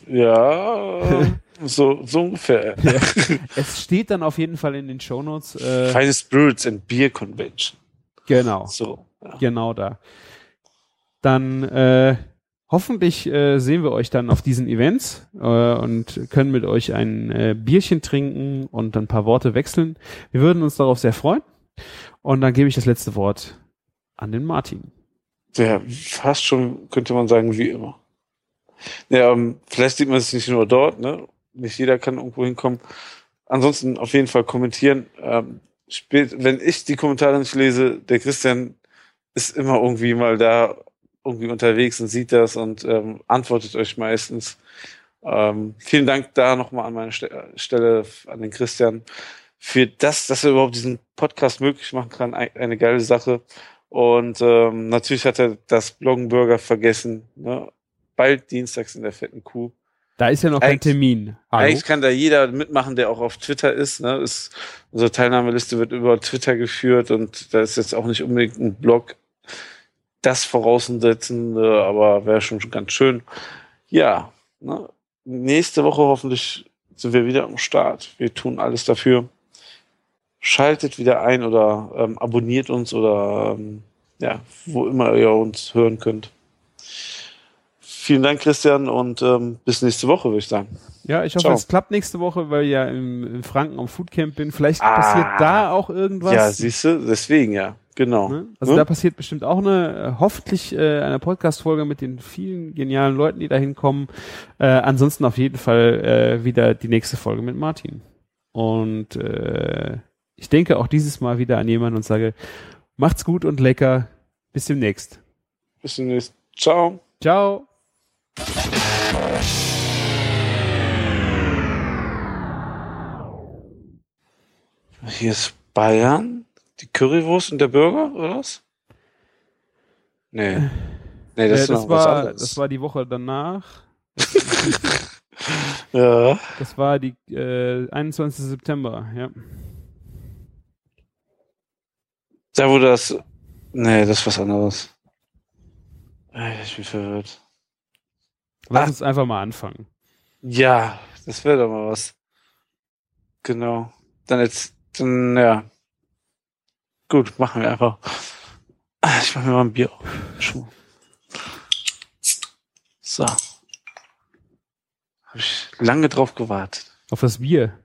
Ja, so, so ungefähr.
Ja. es steht dann auf jeden Fall in den Shownotes. Äh,
Finest Spirits and Beer Convention.
genau,
So. Ja.
genau da. Dann äh, hoffentlich äh, sehen wir euch dann auf diesen Events äh, und können mit euch ein äh, Bierchen trinken und ein paar Worte wechseln. Wir würden uns darauf sehr freuen. Und dann gebe ich das letzte Wort an den Martin.
Ja, fast schon, könnte man sagen, wie immer. Ja, ähm, vielleicht sieht man es nicht nur dort, ne? Nicht jeder kann irgendwo hinkommen. Ansonsten auf jeden Fall kommentieren. Ähm, spät, wenn ich die Kommentare nicht lese, der Christian ist immer irgendwie mal da, irgendwie unterwegs und sieht das und ähm, antwortet euch meistens. Ähm, vielen Dank da nochmal an meine Ste Stelle an den Christian für das, dass er überhaupt diesen Podcast möglich machen kann. Ein, eine geile Sache. Und ähm, natürlich hat er das Bloggenburger vergessen. Ne? Bald dienstags in der fetten Kuh.
Da ist ja noch kein
Eigentlich-
Termin. Hallo?
Eigentlich kann da jeder mitmachen, der auch auf Twitter ist. Ne? ist unsere Teilnahmeliste wird über Twitter geführt und da ist jetzt auch nicht unbedingt ein Blog das voraussetzen, äh, aber wäre schon ganz schön. Ja, ne? nächste Woche hoffentlich sind wir wieder am Start. Wir tun alles dafür. Schaltet wieder ein oder ähm, abonniert uns oder ähm, ja, wo immer ihr uns hören könnt. Vielen Dank, Christian, und ähm, bis nächste Woche, würde ich sagen.
Ja, ich hoffe,
Ciao.
es klappt nächste Woche, weil ich ja im, in Franken am Foodcamp bin. Vielleicht
Ah.
passiert da auch irgendwas.
Ja, siehst du, deswegen ja, genau.
Ne? Also
Ne?
da passiert bestimmt auch eine, äh, hoffentlich äh, eine Podcast-Folge mit den vielen genialen Leuten, die da hinkommen. Äh, ansonsten auf jeden Fall äh, wieder die nächste Folge mit Martin. Und äh, ich denke auch dieses Mal wieder an jemanden und sage, macht's gut und lecker. Bis demnächst.
Bis demnächst. Ciao.
Ciao.
Hier ist Bayern, die Currywurst und der Burger, oder was? Nee. Nee, das
äh,
ist
das, war, das war die Woche danach.
ja.
Das war die äh, 21. September, ja.
Da wurde das. Nee, das ist was anderes. Ich bin verwirrt.
Lass
Ach.
uns einfach mal anfangen.
Ja, das wäre doch mal was. Genau. Dann jetzt, dann, ja. Gut, machen wir einfach. Ah, Ich mache mir mal ein Bier auf. Schuh. So. Habe ich lange drauf gewartet.
Auf das Bier.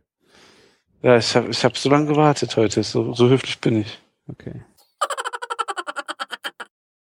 Ja, ich habe ich hab so lange gewartet heute. So, so höflich bin ich.
Okay.